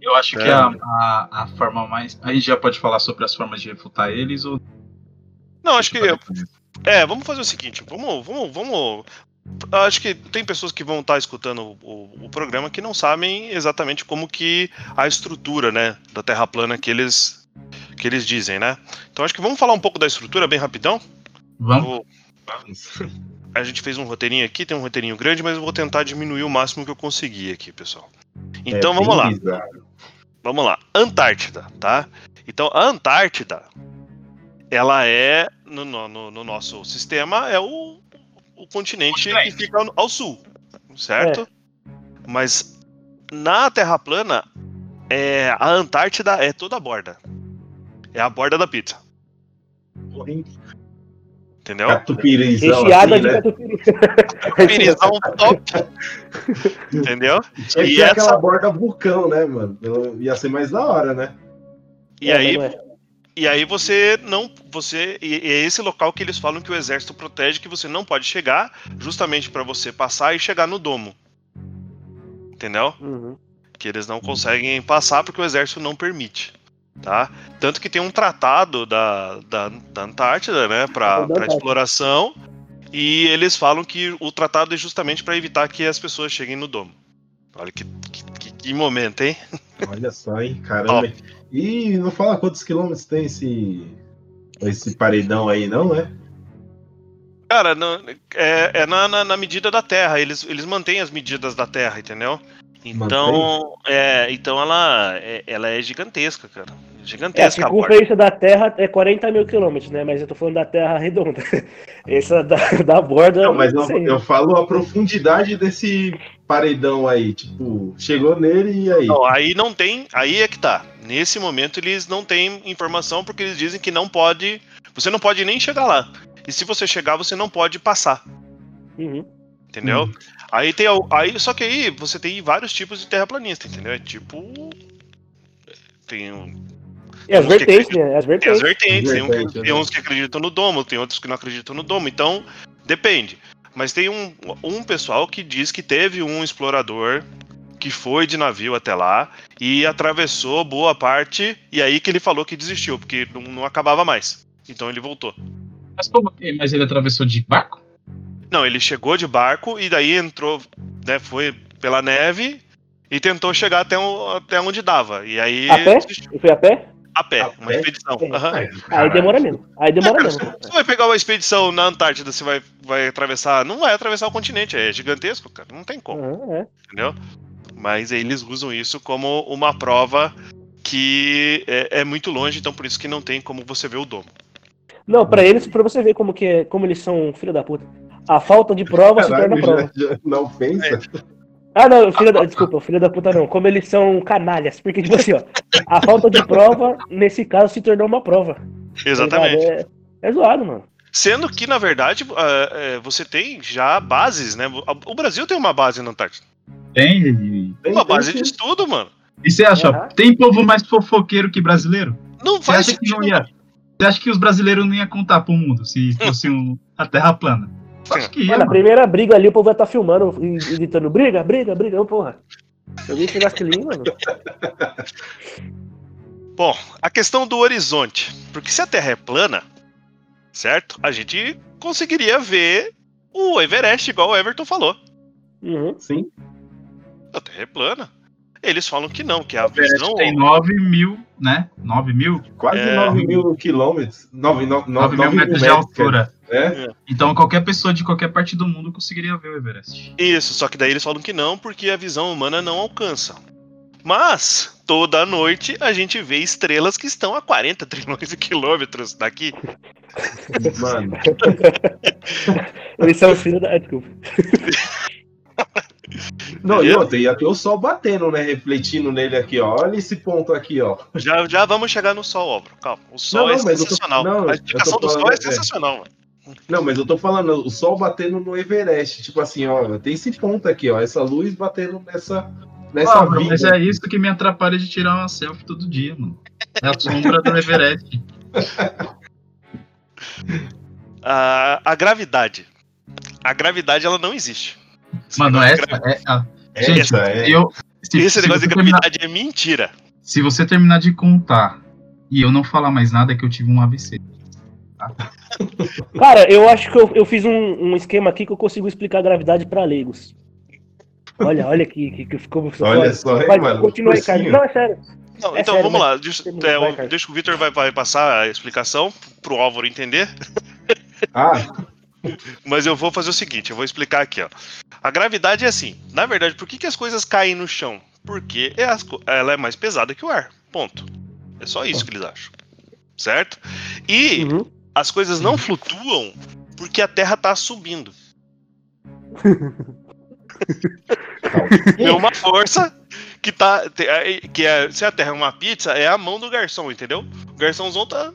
Eu acho que É. a, a, a forma mais. A gente já pode falar sobre as formas de refutar eles ou. Não, acho que É, vamos fazer o seguinte, vamos, vamos, vamos. Acho que tem pessoas que vão estar escutando o, o- programa que não sabem exatamente como que a estrutura, né, da Terra plana que eles que eles dizem, né? Então acho que vamos falar um pouco da estrutura bem rapidão. Vamos? Vou- a gente fez um roteirinho aqui, tem um roteirinho grande, mas eu vou tentar diminuir o máximo que eu conseguir aqui, pessoal. Então É vamos lá. bizarro. Vamos lá, Antártida, tá? Então a Antártida, ela é no- no- no nosso sistema é o, o continente que fica ao- ao sul, certo? Mas na Terra plana, é, a Antártida é toda a borda, é a borda da pizza, entendeu? Catupirizão, Recheada assim, de né? catupiry. Pirizão top, entendeu? Tinha que E ser essa- aquela borda vulcão, né, mano? Eu- Ia ser mais da hora, né? E É, aí é. E aí você não. Você. E é esse local que eles falam que o exército protege, que você não pode chegar, justamente pra você passar e chegar no domo. Entendeu? Uhum. Que eles não conseguem passar porque o exército não permite. Tá? Tanto que tem um tratado da, da, da Antártida, né, pra, Antártida. exploração, e eles falam que o tratado é justamente pra evitar que as pessoas cheguem no domo. Olha que, que, que- que momento, hein? Olha só, hein? Caramba. E não fala quantos quilômetros tem esse. Esse paredão aí, não, é? Cara, não- é, é na, na, na medida da Terra. Eles, eles mantêm as medidas da Terra, entendeu? Então, é, então ela, é, ela é gigantesca, cara. É, a Gigantesca a borda. circunferência da Terra é 40 mil quilômetros, né? Mas eu tô falando da Terra redonda. Essa da, da borda. Não, mas eu, eu falo a profundidade desse paredão aí. Tipo, chegou nele e aí? Não, aí não tem. Aí é que tá. Nesse momento eles não têm informação porque eles dizem que não pode. Você não pode nem chegar lá. E se você chegar, você não pode passar. Uhum. Entendeu? Hum. Aí tem. Aí, só que aí você tem vários tipos de terraplanista, entendeu? É tipo. Tem, um- E as que vertentes, né? As tem as vertentes. vertentes, tem, um- Vertente, tem né? uns que acreditam no domo, tem outros que não acreditam no domo, então depende. Mas tem um, um pessoal que diz que teve um explorador que foi de navio até lá e atravessou boa parte, e aí que ele falou que desistiu, porque não, não acabava mais. Então ele voltou. Mas, como, mas ele atravessou de barco? Não, ele chegou de barco e daí entrou, né, foi pela neve e tentou chegar até, o- até onde dava. E aí A pé? desistiu. E foi a pé? A pé, A uma pé? expedição. É. Aham. Aí Caralho. demora mesmo. Aí demora mesmo. Você vai pegar uma expedição na Antártida, você vai, vai atravessar. Não vai atravessar o continente, é gigantesco, cara. Não tem como, Aham, é. entendeu? Mas aí eles usam isso como uma prova que é, é muito longe, então por isso que não tem como você ver o domo. Não, pra eles, pra você ver como que é, como eles são filho da puta. A falta de prova se torna Caralho, prova. já, já não pensa? Ah, não, filho da, desculpa, filho da puta não. Como eles são canalhas. Porque, tipo assim, ó, a falta de prova, nesse caso, se tornou uma prova. tá Exatamente. É, é zoado, mano. Sendo que, na verdade, ah, é, você tem já bases, né? O Brasil tem uma base na Antártida. Tem. Tem, Uma tem base de estudo, mano. e você acha, Aham. tem povo mais fofoqueiro que brasileiro? Não Você faz acha que não sentido. ia. Você acha que os brasileiros não iam contar pro mundo se fosse um, a Terra plana? Acho que ia, Mano, a mano. primeira briga ali, o povo vai estar filmando e gritando: briga, briga, briga, porra. Eu vi esse ali, mano. Bom, a questão do horizonte. Porque se a Terra é plana, certo? A gente conseguiria ver o Everest, igual o Everton falou. Uhum. Sim. A Terra é plana. Eles falam que não, que a Everest visão. tem 9 mil, né? 9 mil? Quase É. 9 mil quilômetros. 9, 9, 9 mil metros de altura. É? Então qualquer pessoa de qualquer parte do mundo conseguiria ver o Everest. Isso, só que daí eles falam que não, porque a visão humana não alcança. Mas, toda noite, a gente vê estrelas que estão a 40 trilhões de quilômetros daqui. Mano, Eles são os filhos da. Desculpa. não, e outra, ia ter o sol batendo, né? Refletindo nele aqui, ó. Olha esse ponto aqui, ó. Já, já vamos chegar no Sol, Álvaro. Calma. O Sol Não, é não, eu tô- sensacional. não, eu a explicação tô do Sol é é. sensacional, mano. Não, mas eu tô falando, o sol batendo no Everest. Tipo assim, ó, tem esse ponto aqui, ó. Essa luz batendo nessa. Nessa Ah, mas é isso que me atrapalha de tirar uma selfie todo dia, mano. É a sombra do Everest. A, a gravidade. A gravidade, ela não existe. Esse Mano, essa gra- é. a- Gente, Essa é. eu. Se, Esse se negócio de terminar- gravidade é mentira. se você terminar de contar e eu não falar mais nada, é que eu tive um AVC. Cara, eu acho que eu, eu fiz um, um esquema aqui que eu consigo explicar a gravidade pra leigos. Olha, olha que, que, que ficou. Olha só, hein, Vai, mano. Continua aí, cara. Não, é sério. Não, É então sério, vamos mas- lá. Deixa, é, vai, deixa que o Victor vai, vai passar a explicação pro Álvaro entender. Ah, Mas eu vou fazer o seguinte, eu vou explicar aqui, ó. A gravidade é assim. Na verdade, por que, que as coisas caem no chão? Porque é ela é mais pesada que o ar. Ponto. É só isso que eles acham. Certo? E Uhum. As coisas não flutuam porque a Terra tá subindo. É uma força que tá. Que é, se a Terra é uma pizza, é a mão do garçom, entendeu? O garçomzão tá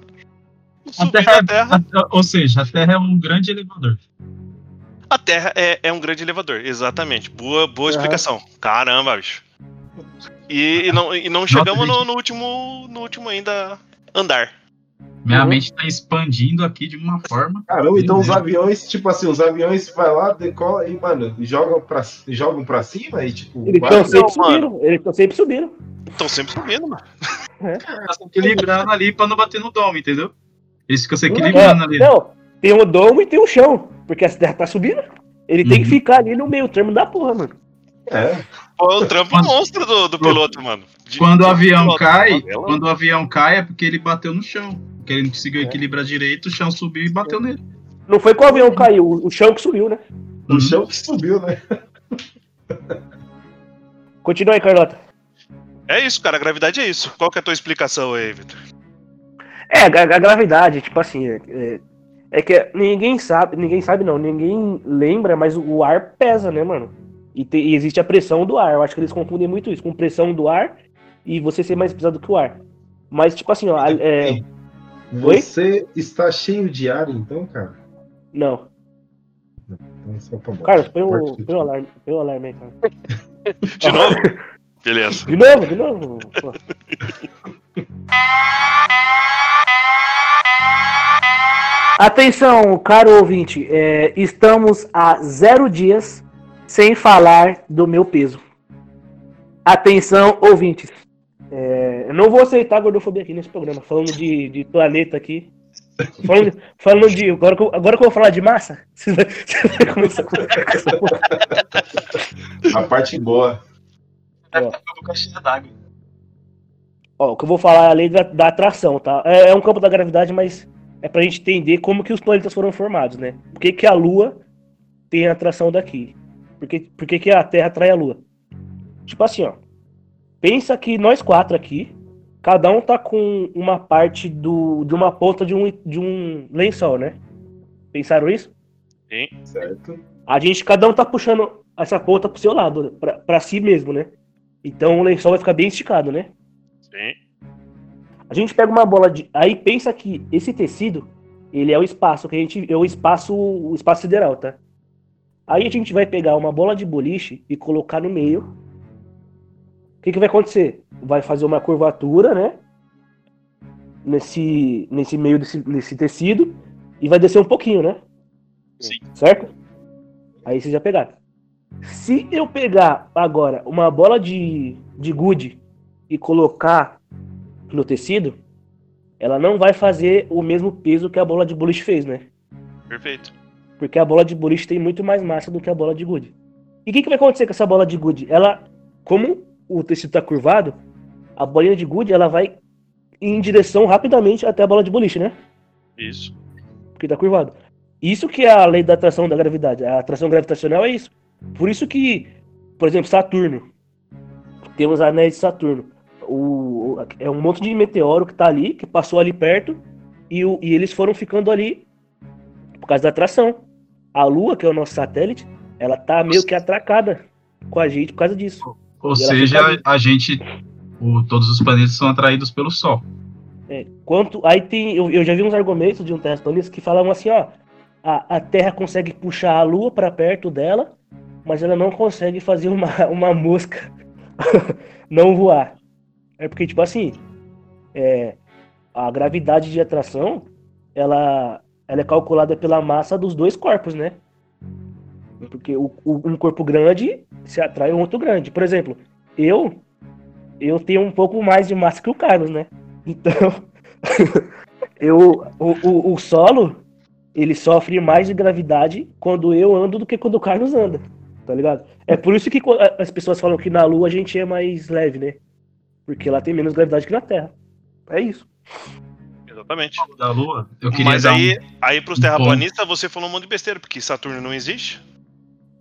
A subindo terra, a Terra. a- ou seja, a Terra é um grande elevador. A Terra é, é um grande elevador, exatamente. Boa, boa explicação. Caramba, bicho. E, e não, e não chegamos no, no último, no último ainda andar. Minha Uhum. mente tá expandindo aqui de uma forma. caramba, então os aviões, tipo assim, os aviões vai lá, decola e, mano, jogam pra, jogam pra cima e, tipo, Eles estão sempre subindo. Eles estão sempre subindo. Estão sempre subindo, mano. Elas estão equilibrando ali pra não bater no domo, entendeu? Eles ficam se É, equilibrando ali. não, tem o domo e tem o chão. Porque a terra tá subindo. Ele tem que Uhum. ficar ali no meio termo da porra, mano. É, Foi o trampo monstro do, do piloto, mano. De- Quando o avião piloto. cai, quando o avião cai é porque ele bateu no chão. Porque ele não conseguiu É. equilibrar direito, o chão subiu e bateu nele. Não foi que o avião caiu, o chão que subiu, né? o Uhum. chão que subiu, né? Continua aí, Carlota. É isso, cara. A gravidade é isso. Qual que é a tua explicação aí, Vitor? É, a, a gravidade, tipo assim, é, é- é que ninguém sabe, ninguém sabe não, ninguém lembra, mas o, o ar pesa, né, mano? E, te- e existe a pressão do ar. Eu acho que eles confundem muito isso, com pressão do ar e você ser mais pesado que o ar. Mas, tipo assim, ó, a- é, Oi? Você está cheio de ar, então, cara? não. Então, só tá bom. Carlos, põe o, põe o alarme, põe o alarme aí, cara. De novo? Beleza. De novo, de novo. pô. Atenção, caro ouvinte, é, estamos a zero dias sem falar do meu peso. Atenção, ouvintes. É, eu não vou aceitar gordofobia aqui nesse programa, falando de, de planeta aqui. Falando, falando de. Agora que, eu, agora que eu vou falar de massa, você vai, você vai começar com essa porra. A parte boa. D'água. Ó, o que eu vou falar é a lei da, da atração, tá? É, é um campo da gravidade, mas é pra gente entender como que os planetas foram formados, né? Por que, que a Lua tem a atração daqui? Por que, por que, que a Terra atrai a Lua? Tipo assim, ó. Pensa que nós quatro aqui, cada um tá com uma parte do, de uma ponta de um, de um lençol, né? Pensaram isso? Sim. Certo. A gente, cada um tá puxando essa ponta pro seu lado, pra, pra si mesmo, né? Então o lençol vai ficar bem esticado, né? Sim. A gente pega uma bola de. Aí pensa que esse tecido, ele é o espaço, que a gente. É o espaço. O espaço sideral, tá? Aí a gente vai pegar uma bola de boliche e colocar no meio. O que, que vai acontecer? Vai fazer uma curvatura, né? Nesse, nesse meio desse, desse tecido. E vai descer um pouquinho, né? Sim. Certo? Aí vocês já pegaram. Se eu pegar agora uma bola de, de gude e colocar no tecido, ela não vai fazer o mesmo peso que a bola de boliche fez, né? Perfeito. Porque a bola de boliche tem muito mais massa do que a bola de gude. E o que, que vai acontecer com essa bola de gude? Ela, como o tecido está curvado, a bolinha de gude ela vai em direção rapidamente até a bola de boliche, né? Isso. Porque tá curvado. Isso que é a lei da atração da gravidade. A atração gravitacional é isso. Por isso que, por exemplo, Saturno. Temos anéis de Saturno. O, é um monte de meteoro que tá ali, que passou ali perto, e, o- e eles foram ficando ali por causa da atração. A Lua, que é o nosso satélite, ela tá meio que atracada com a gente por causa disso. Ou seja, fica a gente. o- todos os planetas são atraídos pelo Sol. É, quanto, aí tem, eu, eu já vi uns argumentos de um terraplanista que falavam assim, ó, a, a Terra consegue puxar a Lua para perto dela, mas ela não consegue fazer uma, uma mosca não voar. É porque tipo assim, é, a gravidade de atração, ela, ela é calculada pela massa dos dois corpos, né? Porque o, o- um corpo grande se atrai um outro grande. Por exemplo, eu eu tenho um pouco mais de massa que o Carlos, né? Então, eu, o, o, o solo, ele sofre mais de gravidade quando eu ando do que quando o Carlos anda, tá ligado? É por isso que as pessoas falam que na Lua a gente é mais leve, né? Porque lá tem menos gravidade que na Terra. É isso. Exatamente. Da Lua, eu queria Mas aí, um. aí pros terraplanistas você falou um monte de besteira, porque Saturno não existe.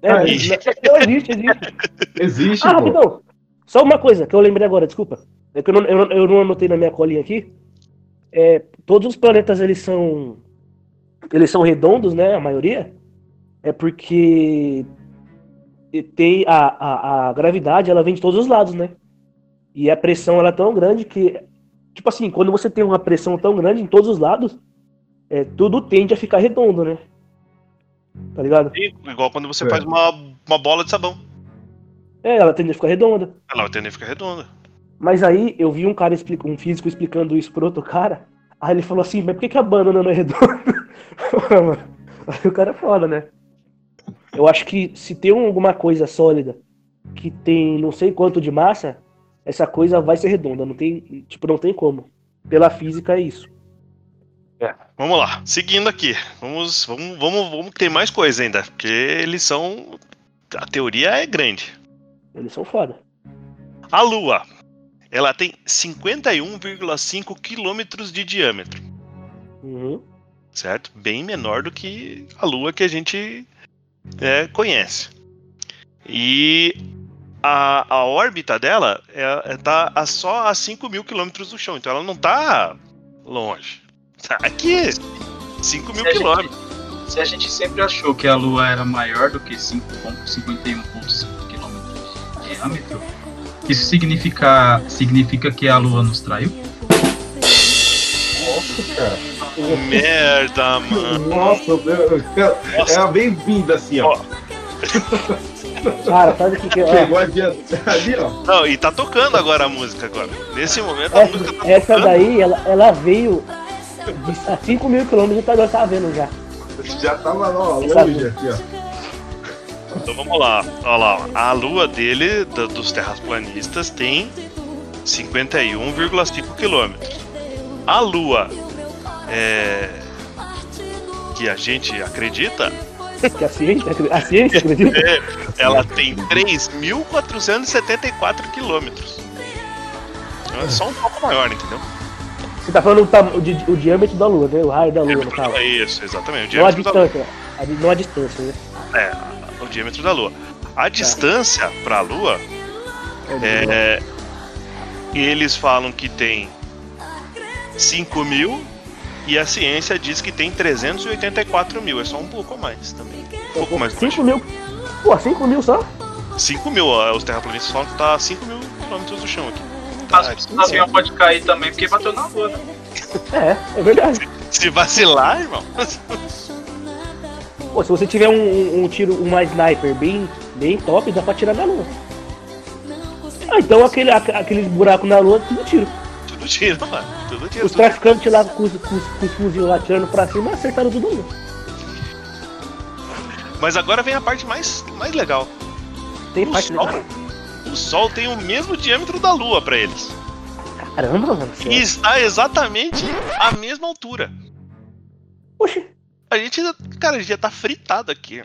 É, Ah, não, não existe, existe. Existe, Ah, rapidão. Só uma coisa que eu lembrei agora, desculpa. É que eu não, eu não, eu não anotei na minha colinha aqui. É, todos os planetas, eles são. Eles são redondos, né? A maioria. É porque tem a, a, a gravidade, ela vem de todos os lados, né? E a pressão ela é tão grande que. Tipo assim, quando você tem uma pressão tão grande em todos os lados, é, tudo tende a ficar redondo, né? Tá ligado? E igual quando você É. faz uma, uma bola de sabão. É, ela tende a ficar redonda. Ela vai tender a ficar redonda. Mas aí eu vi um cara, um físico explicando isso pro outro cara. Aí ele falou assim, mas por que, que a banana não é redonda? Aí o cara é foda, né? Eu acho que se tem alguma coisa sólida que tem não sei quanto de massa, essa coisa vai ser redonda. Não tem, tipo, não tem como. Pela física é isso. Vamos lá, seguindo aqui. Vamos, vamos, vamos, vamos ter mais coisa ainda, porque eles são. A teoria é grande. Eles são foda. A Lua, ela tem 51,5 quilômetros de diâmetro, Uhum. certo? Bem menor do que a Lua que a gente é, conhece. E a, a órbita dela é, é- tá a só a 5 mil quilômetros do chão, então ela não tá longe. Tá aqui, 5 mil gente- quilômetros. Se a gente sempre achou que a Lua era maior do que 5,51,5 km de diâmetro, isso significa, significa que a Lua nos traiu? Nossa, cara. Merda, mano. Nossa, meu. É uma bem-vinda assim, ó. Cara, sabe o que, que é? Pegou. Ali, ó. Não, e tá tocando agora a música agora. Nesse momento a música Essa, tá essa tocando. daí, ela, ela veio de, a 5 mil quilômetros e tá, tá vendo já. Já tava lá, ó, longe aqui, ó. Então vamos lá. Olha lá, ó. a lua dele, da- dos terraplanistas, tem 51,5 quilômetros. A lua é, que a gente acredita, Que a ciência, a ciência acredita. é, ela tem 3.474 quilômetros. Então É só um pouco maior, entendeu? Você tá falando o, tam- o, di- o diâmetro da Lua, né? O raio da Lua, no caso. É isso, exatamente. O Não a diâmetro da distância. a não a distância, né? É, o diâmetro da Lua. A distância para a Lua, é, eles falam que tem 5 mil e a ciência diz que tem 384 mil. É só um pouco a mais também. Um pouco mais. 5 mil. Pô, 5 mil só? 5 mil, ó, os terraplanistas falam que tá 5 mil quilômetros do chão aqui. Mas o avião pode cair também porque bateu na lua, né? É, é verdade. Se vacilar, irmão. Pô, se você tiver um, um, um tiro, uma sniper bem, bem top, dá pra tirar da Lua. Ah, então aquele, aqu- aqueles buracos na Lua, tudo tiro. Tudo tira, mano. Tudo tira. Os traficantes lá com os, com os, com os fuzil lá tirando pra cima, acertaram todo mundo. Mas agora vem a parte mais, mais legal. Tem O parte Sol, legal. O Sol tem o mesmo diâmetro da Lua para eles. Caramba, mano. E está exatamente à mesma altura. Oxe, A gente, cara, a gente já tá fritado aqui.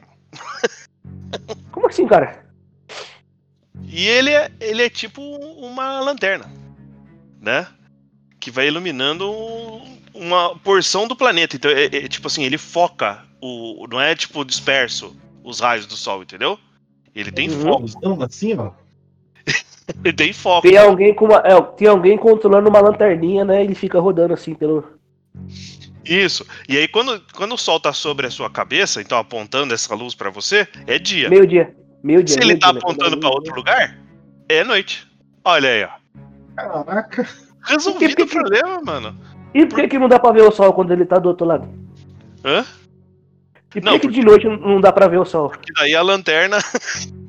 como assim, cara? E ele é, ele é tipo uma lanterna, né? Que vai iluminando um- uma porção do planeta. Então, é, é tipo assim, ele foca o. Não é tipo disperso os raios do Sol, entendeu? Ele tem Uhum. foco. Então, assim, ó. Ele tem foco. Tem alguém com uma, é, tem alguém controlando uma lanterninha, né? Ele fica rodando assim pelo. Isso. E aí, quando, quando o Sol tá sobre a sua cabeça, então apontando essa luz pra você, é dia. Meio dia. Meio dia. Se ele meio tá dia, né? apontando pra outro lugar, é noite. Olha aí, ó. Caraca. Resolvido o problema, mano. E por que, que não dá pra ver o sol quando ele tá do outro lado? Hã? E por Não, que, que de noite não- dá pra ver o sol? Que daí a lanterna.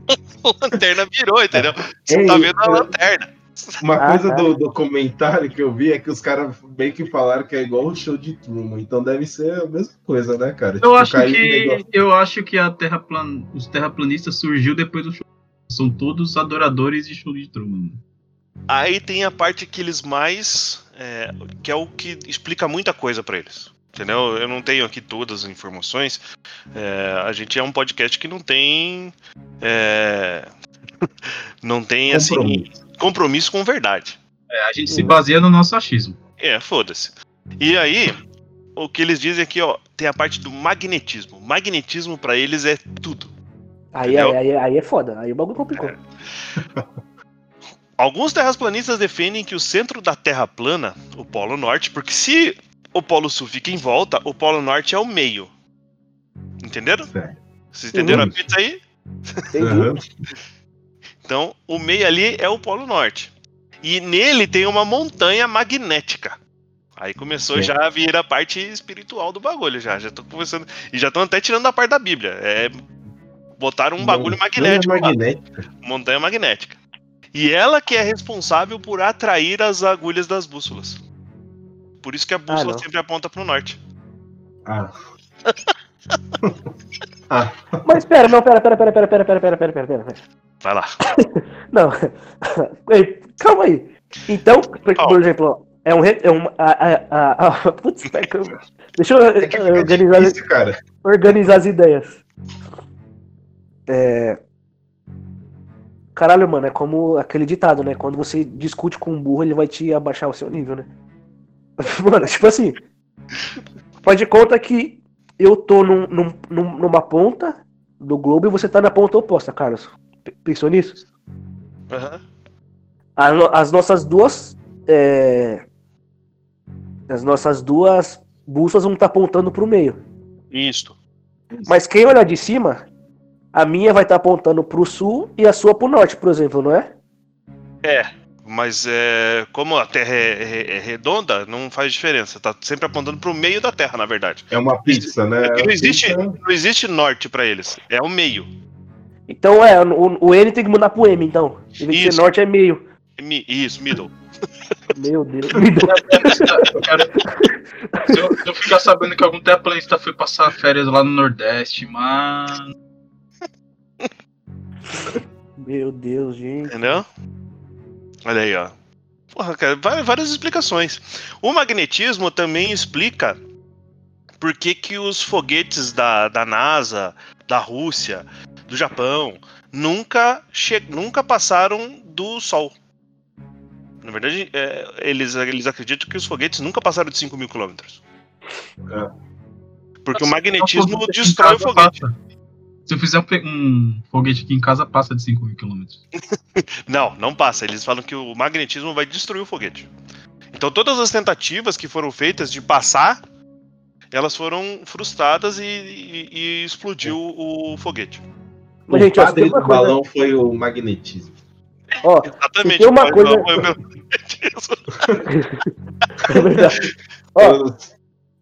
a lanterna virou, entendeu? Você Ei, tá vendo a lanterna. Uma Ah, coisa tá. do documentário que eu vi é que os caras meio que falaram que é igual o show de Truman. Então deve ser a mesma coisa, né, cara? Eu Tipo, acho que eu acho que a terra plan... os terraplanistas surgiu depois do show. São todos adoradores de show de Truman. Aí tem a parte que eles mais. é, que é o que explica muita coisa pra eles. Entendeu? Eu não tenho aqui todas as informações. É, a gente é um podcast que não tem. é, não tem, assim, Compromisso. compromisso com verdade. É, a gente se baseia no nosso achismo. É, foda-se. E aí, o que eles dizem aqui, ó, tem a parte do magnetismo. Magnetismo pra eles é tudo. Aí, aí, aí, aí é foda. Aí o bagulho complicou. Alguns terraplanistas defendem que o centro da Terra plana, o Polo Norte, porque se o Polo Sul fica em volta, o Polo Norte é o meio. Entenderam? Certo. Vocês entenderam Uhum. a pizza aí? Então, o meio ali é o Polo Norte. E nele tem uma montanha magnética. Aí começou Sim. já a vir a parte espiritual do bagulho, já. Já tô conversando. E já estão até tirando da parte da Bíblia. É, botaram um bagulho Montanha magnético lá. magnética. montanha magnética. E ela que é responsável por atrair as agulhas das bússolas. Por isso que a bússola não. sempre aponta pro norte. Ah. ah, Mas pera, não, pera, pera, pera, pera, pera, pera, pera, pera, pera, pera. Vai lá. Não. Ei, Calma aí. Então, por, por exemplo, ó, é um. É um a, a, a, a- putz, deixa eu é eh, organizar, difícil, cara. organizar as ideias. É. Caralho, mano, é como aquele ditado, né? Quando você discute com um burro, ele vai te abaixar o seu nível, né? Mano, tipo assim. Faz de conta que eu tô num, num- num- numa ponta do globo e você tá na ponta oposta, Carlos. Pensou nisso? No- As nossas duas. é, As nossas duas bússolas vão estar apontando pro meio. Isto. Mas quem olhar de cima, a minha vai estar apontando pro sul e a sua pro norte, por exemplo, não é? É. Mas é, como a Terra é, é- é redonda, não faz diferença. Tá sempre apontando pro meio da Terra, na verdade. É uma pizza, né? É que não existe, não existe norte pra eles. É o meio. Então é, o, o N tem que mudar pro M, então. Em vez de ser norte é meio. Mi- Isso, middle. Meu Deus. Quero- Se eu, se eu ficar sabendo que algum terraplanista foi passar férias lá no Nordeste, mano. Meu Deus, gente. Entendeu? Olha aí, ó. Porra, cara, várias explicações. O magnetismo também explica por que, que os foguetes da, da NASA, da Rússia, do Japão, nunca, che nunca passaram do Sol. Na verdade, é, eles, eles acreditam que os foguetes nunca passaram de 5 mil quilômetros. É. Porque o Se magnetismo destrói o foguete. passa. Se eu fizer um, um foguete aqui em casa, passa de 5 mil quilômetros. Não, não passa. Eles falam que o magnetismo vai destruir o foguete. Então todas as tentativas que foram feitas de passar, elas foram frustradas e, e- e explodiu o foguete. Mas, o gente, se padre do coisa- balão foi o magnetismo. Ó, Exatamente. tem uma coisa- não foi o magnetismo. é verdade. Ó,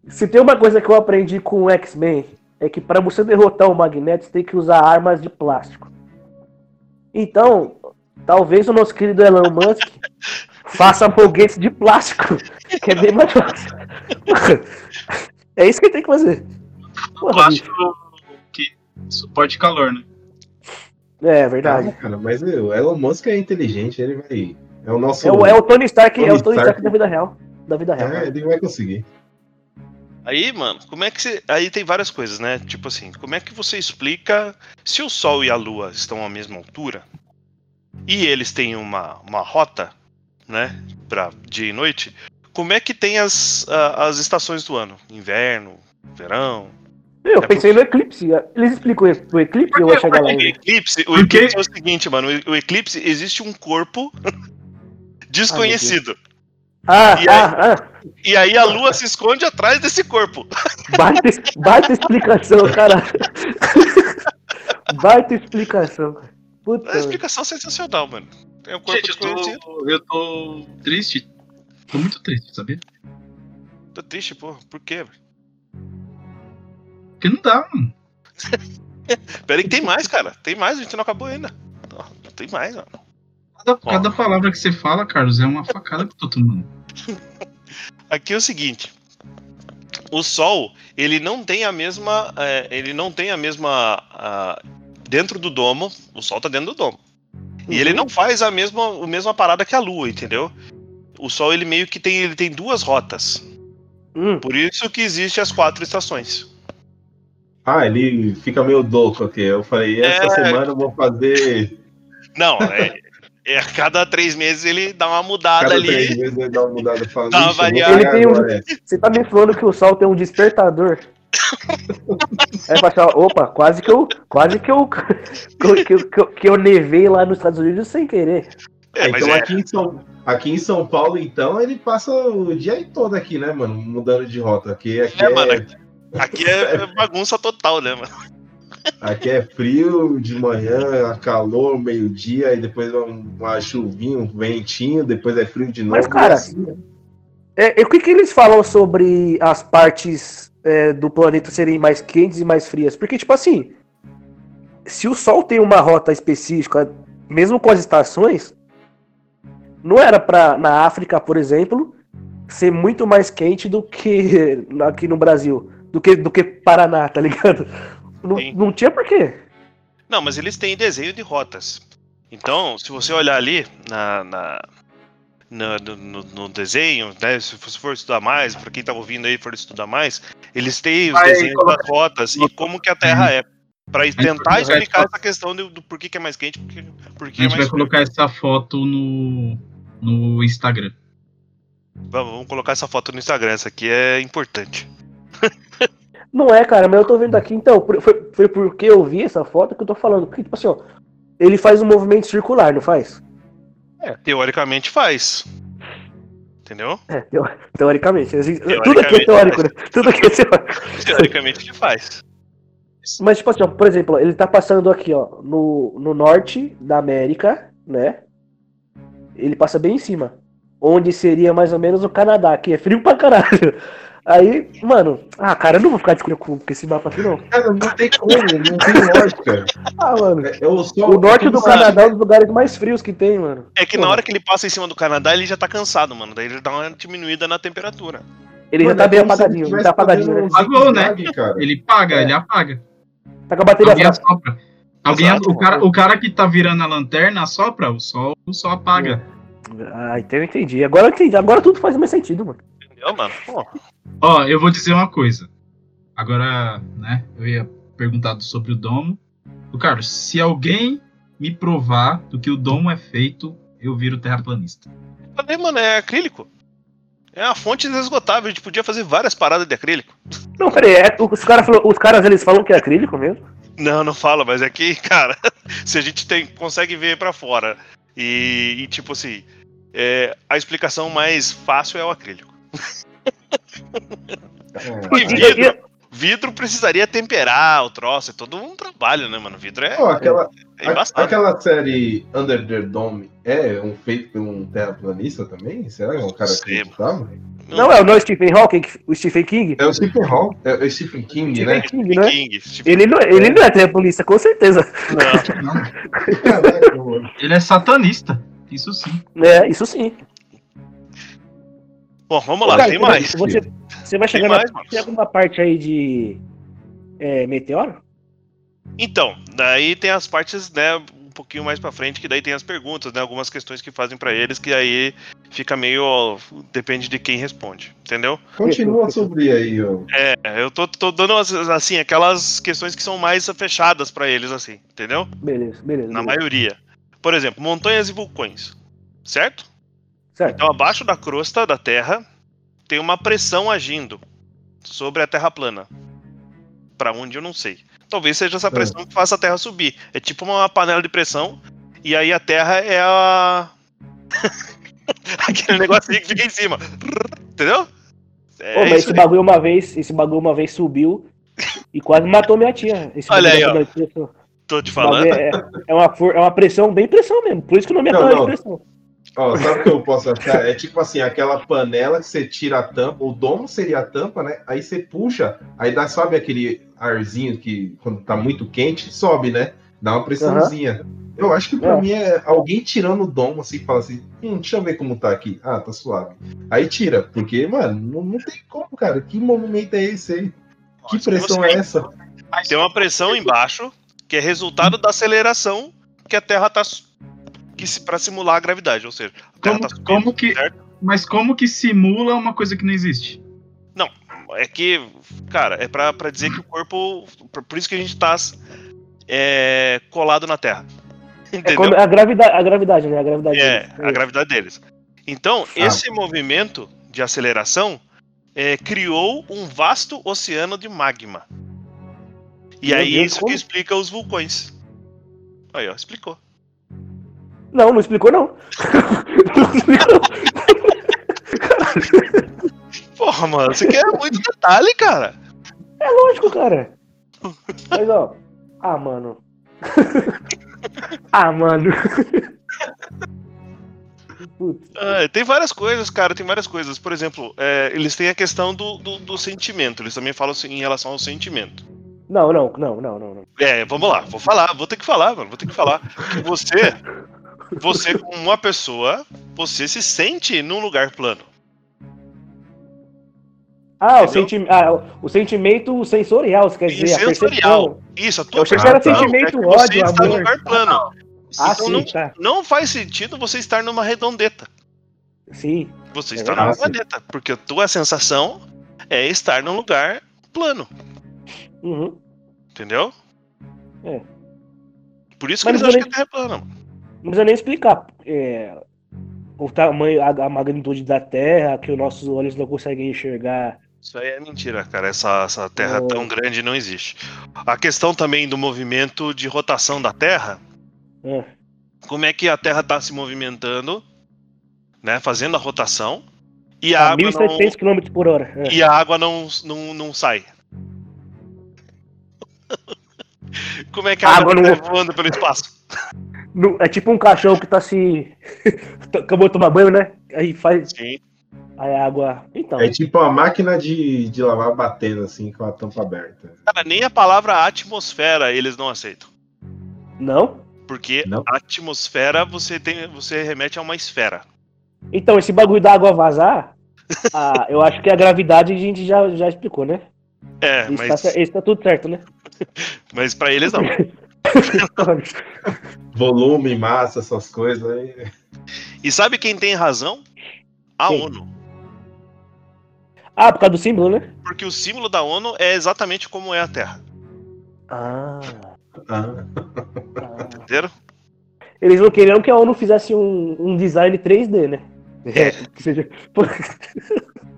se tem uma coisa que eu aprendi com o X-Men, é que pra você derrotar o Magneto, você tem que usar armas de plástico. Então, talvez o nosso querido Elon Musk faça foguetes de plástico, que é bem mais fácil. É isso que ele tem que fazer. Porra, bicho. Plástico que suporte calor, né? É verdade. Ah, cara, mas o Elon Musk é inteligente, ele vai. É o nosso. É o, é o Tony Stark, é Tony o Tony Stark. Stark da vida real. Da vida real. É, ele vai conseguir. Aí, mano, como é que você. Aí tem várias coisas, né? Tipo assim, como é que você explica se o Sol e a Lua estão à mesma altura e eles têm uma, uma rota, né? Pra dia e noite, como é que tem as, as estações do ano? Inverno, verão. Eu É pensei no eclipse. Eles explicam o eclipse eu vou chegar lá O ainda. eclipse, o eclipse é o seguinte, mano. o- eclipse existe um corpo desconhecido. Ah, E aí- ah, ah. E aí a lua se esconde atrás desse corpo. Baita, baita explicação, cara. baita explicação. É Puta. explicação sensacional, mano. É um corpo Gente, eu tô, eu tô triste. Tô muito triste, sabia? Tô triste, pô. Por quê? velho? Porque não dá, mano. Pera aí que tem mais, cara. Tem mais, a gente não acabou ainda. Ó, Tem mais, mano. Cada, cada palavra que você fala, Carlos, é uma facada que eu tô tomando. Aqui é o seguinte. O Sol, ele não tem a mesma. é, ele não tem a mesma. ah, dentro do domo. O Sol tá dentro do domo. E ele não faz a mesma, a mesma parada que a Lua, entendeu? O Sol, ele meio que tem. Ele tem duas rotas. Hum, Por isso que existe as quatro estações. Ah, ele fica meio louco aqui. Eu falei, essa É. semana eu vou fazer. Não, é. É a cada três meses ele dá uma mudada Cada ali. três meses ele dá uma mudada. Fala, Dá uma "Ixi, eu vou variada." Ele tem um- agora essa." você tá me falando que o Sol tem um despertador? É pra achar, opa, quase que eu. Quase que eu. Que eu, que eu, que eu- que eu nevei lá nos Estados Unidos sem querer. É, mas então é, aqui, em São, aqui em São Paulo, então, ele passa o dia todo aqui, né, mano? Mudando de rota. Aqui, aqui, É, é, mano, aqui é bagunça total, né, mano? Aqui é frio de manhã, calor, meio-dia, e depois um- uma chuvinha, um ventinho, depois é frio de novo. Mas, cara, assim, É, e o que, que eles falam sobre as partes é, do planeta serem mais quentes e mais frias? Porque, tipo assim, se o Sol tem uma rota específica, mesmo com as estações, não era pra, na África, por exemplo, ser muito mais quente do que aqui no Brasil, do que, do que Paraná, tá ligado? Não, não tinha porquê. Não, mas eles têm desenho de rotas. Então, se você olhar ali na, na- na- no, no- no desenho, né, se você for estudar mais, para quem tá ouvindo aí for estudar mais, eles têm os Vai, desenhos coloca- das rotas e como que a Terra é. Pra tentar explicar essa questão do, do porquê que é mais quente, porque, A porque é gente mais vai frio. colocar essa foto no, no Instagram. Vamos, vamos colocar essa foto no Instagram, essa aqui é importante. Não é, cara, mas eu tô vendo aqui, então, foi, foi porque eu vi essa foto que eu tô falando. Porque, tipo assim, ó, ele faz um movimento circular, não faz? É, teoricamente faz. Entendeu? É, teo- teoricamente. assim, Tudo aqui é Teoricamente, teórico, né? Tudo aqui é teórico. Teoricamente ele faz. Mas, tipo assim, ó, por exemplo, ele tá passando aqui, ó, no, no norte da América, né? Ele passa bem em cima. Onde seria mais ou menos o Canadá, que é frio pra caralho. Aí, mano, ah, cara, eu não vou ficar discutindo com com esse mapa aqui, não. Cara, não tem como, não tem lógica. Ah, mano. É, eu só, O norte do Canadá é um dos lugares mais frios que tem, mano. É que na hora que ele passa em cima do Canadá, ele já tá cansado, mano. Daí ele dá uma diminuída na temperatura. Ele Mano, já tá bem apagadinho, ele tá apagadinho, né? Apagou, né? cara. Ele paga, É. ele apaga. Tá com a bateria Alguém assopra. Alguém, Exato. o, cara, o cara que tá virando a lanterna assopra, o sol, o sol apaga. Ah, então eu entendi. Agora eu entendi. Agora tudo faz mais sentido, mano. Entendeu, mano? Pô, Ó, eu vou dizer uma coisa. Agora, né, eu ia perguntar sobre o domo. O Carlos, se alguém me provar do que o domo é feito, eu viro terraplanista. falei, mano, é acrílico. É uma fonte inesgotável. A gente podia fazer várias paradas de acrílico. Não, peraí, é, os, caras falou- os caras eles falam que é acrílico mesmo? Não, não fala, mas é que, cara, se a gente tem, consegue ver pra fora e, e, tipo assim, é, a explicação mais fácil é o acrílico. É. E vidro, vidro precisaria temperar o troço, é todo um trabalho, né, mano? Vidro é, Pô, aquela, é a- embaçado. aquela série Under the Dome é um feito por um terraplanista também? Será que é um cara que Sei, acreditava? Não, é o não Stephen Hawking, o Stephen King? É o Stephen Hawking, é o Stephen King, né? Stephen King, né? King, Stephen Ele não, ele não é terraplanista, com certeza. King, não. Caraca. Ele é satanista, isso sim. É, isso sim. Bom, vamos lá, Cara, tem mais. Você, você vai Tem chegar mais, na. Tem alguma parte aí de. É, meteoro? Então, daí tem as partes, né, um pouquinho mais pra frente, que daí tem as perguntas, né, algumas questões que fazem pra eles, que aí fica meio, ó, depende de quem responde, entendeu? Continua sobre aí, ó. É, eu tô, tô dando, as- assim, aquelas questões que são mais fechadas pra eles, assim, entendeu? Beleza, beleza. Na beleza. maioria. Por exemplo, montanhas e vulcões, certo? Certo. Então, abaixo da crosta da Terra, tem uma pressão agindo sobre a Terra plana. Pra onde eu não sei. Talvez seja essa pressão que faça a Terra subir. É tipo uma panela de pressão, e aí a Terra é a. Aquele negocinho que fica em cima. Entendeu? É Ô, mas isso esse aí. bagulho uma vez, esse bagulho uma vez subiu e quase matou minha tia. Esse Olha aí, da pressão. Tô te falando. É, é, uma, é uma pressão, bem pressão mesmo. Por isso que o nome é não. de pressão. Ó, sabe o que eu posso achar? É tipo assim, aquela panela que você tira a tampa, o domo seria a tampa, né? Aí você puxa, aí dá, sabe aquele arzinho que quando tá muito quente, sobe, né? Dá uma pressãozinha. Eu acho que pra É. mim é alguém tirando o domo assim, fala assim, hum, deixa eu ver como tá aqui. Ah, tá suave. Aí tira, porque, mano, não, não tem como, cara. Que movimento é esse aí? Que pressão é essa? Tem uma pressão embaixo, que é resultado da aceleração que a Terra tá. Que se, pra simular a gravidade, ou seja, a Terra Como, tá subindo, como que, certo? mas como que simula uma coisa que não existe? É que, cara, é pra, pra dizer que o corpo. por- Por isso que a gente tá é, colado na Terra. É Entendeu? quando- a, gravidade, a gravidade, né? A gravidade. É, deles. a gravidade deles. Então, Ah. esse movimento de aceleração é, criou um vasto oceano de magma. E Meu aí Deus, isso como? que explica os vulcões. Aí, ó, explicou. Não, não explicou não. não explicou. Porra, mano, você quer muito detalhe, cara. É lógico, cara. Mas ó. Ah, mano. ah, mano. Ah, tem várias coisas, cara, tem várias coisas. Por exemplo, é, eles têm a questão do, do, do sentimento. Eles também falam assim, em relação ao sentimento. Não, não, não, não, não, não. É, vamos lá, vou falar, vou ter que falar, mano, vou ter que falar. Que você, você como uma pessoa, você se sente num lugar plano. Ah, o, senti ah, o- sentimento sensorial, você quer dizer, a sensorial. percepção. Isso, a Eu tua achei que era sentimento, é que você ódio, está num amor. lugar plano. Ah, então sim, não, tá. não faz sentido você estar numa redondeta. Sim. Você É está verdade. numa planeta, porque a tua sensação é estar num lugar plano, Uhum. entendeu? É. Por isso que Mas eles eu acham que a Terra é plana. Não precisa nem explicar. É, o tamanho, a, a magnitude da Terra, que os nossos olhos não conseguem enxergar. Isso aí é mentira, cara. Essa, essa Terra Oh. tão grande não existe. A questão também do movimento de rotação da Terra, É. como é que a Terra está se movimentando, né, fazendo a rotação, e a A água não, 1.700 km por hora. É. e a água não, não, não sai. Como é que a A água, água não não- tá voando pelo espaço? No- é tipo um cachorro que tá se. Acabou de tomar banho, né? Aí faz. Sim. Aí a água. Então. É tipo uma máquina de, de lavar batendo assim com a tampa aberta. Cara, nem a palavra atmosfera eles não aceitam. Não? Porque Não. atmosfera você tem, você remete a uma esfera. Então, esse bagulho da água vazar, ah, eu acho que a gravidade a gente já, já explicou, né? É, Isso, tá, mas, cer- isso tá tudo certo, né? mas para eles não. Volume, massa, essas coisas aí. E sabe quem tem razão? A Quem? ONU. ah, por causa do símbolo, né? Porque o símbolo da ONU é exatamente como é a Terra. Ah. Ah. Entenderam? Eles não queriam que a ONU fizesse um, um design 3D, né? É. Que seja...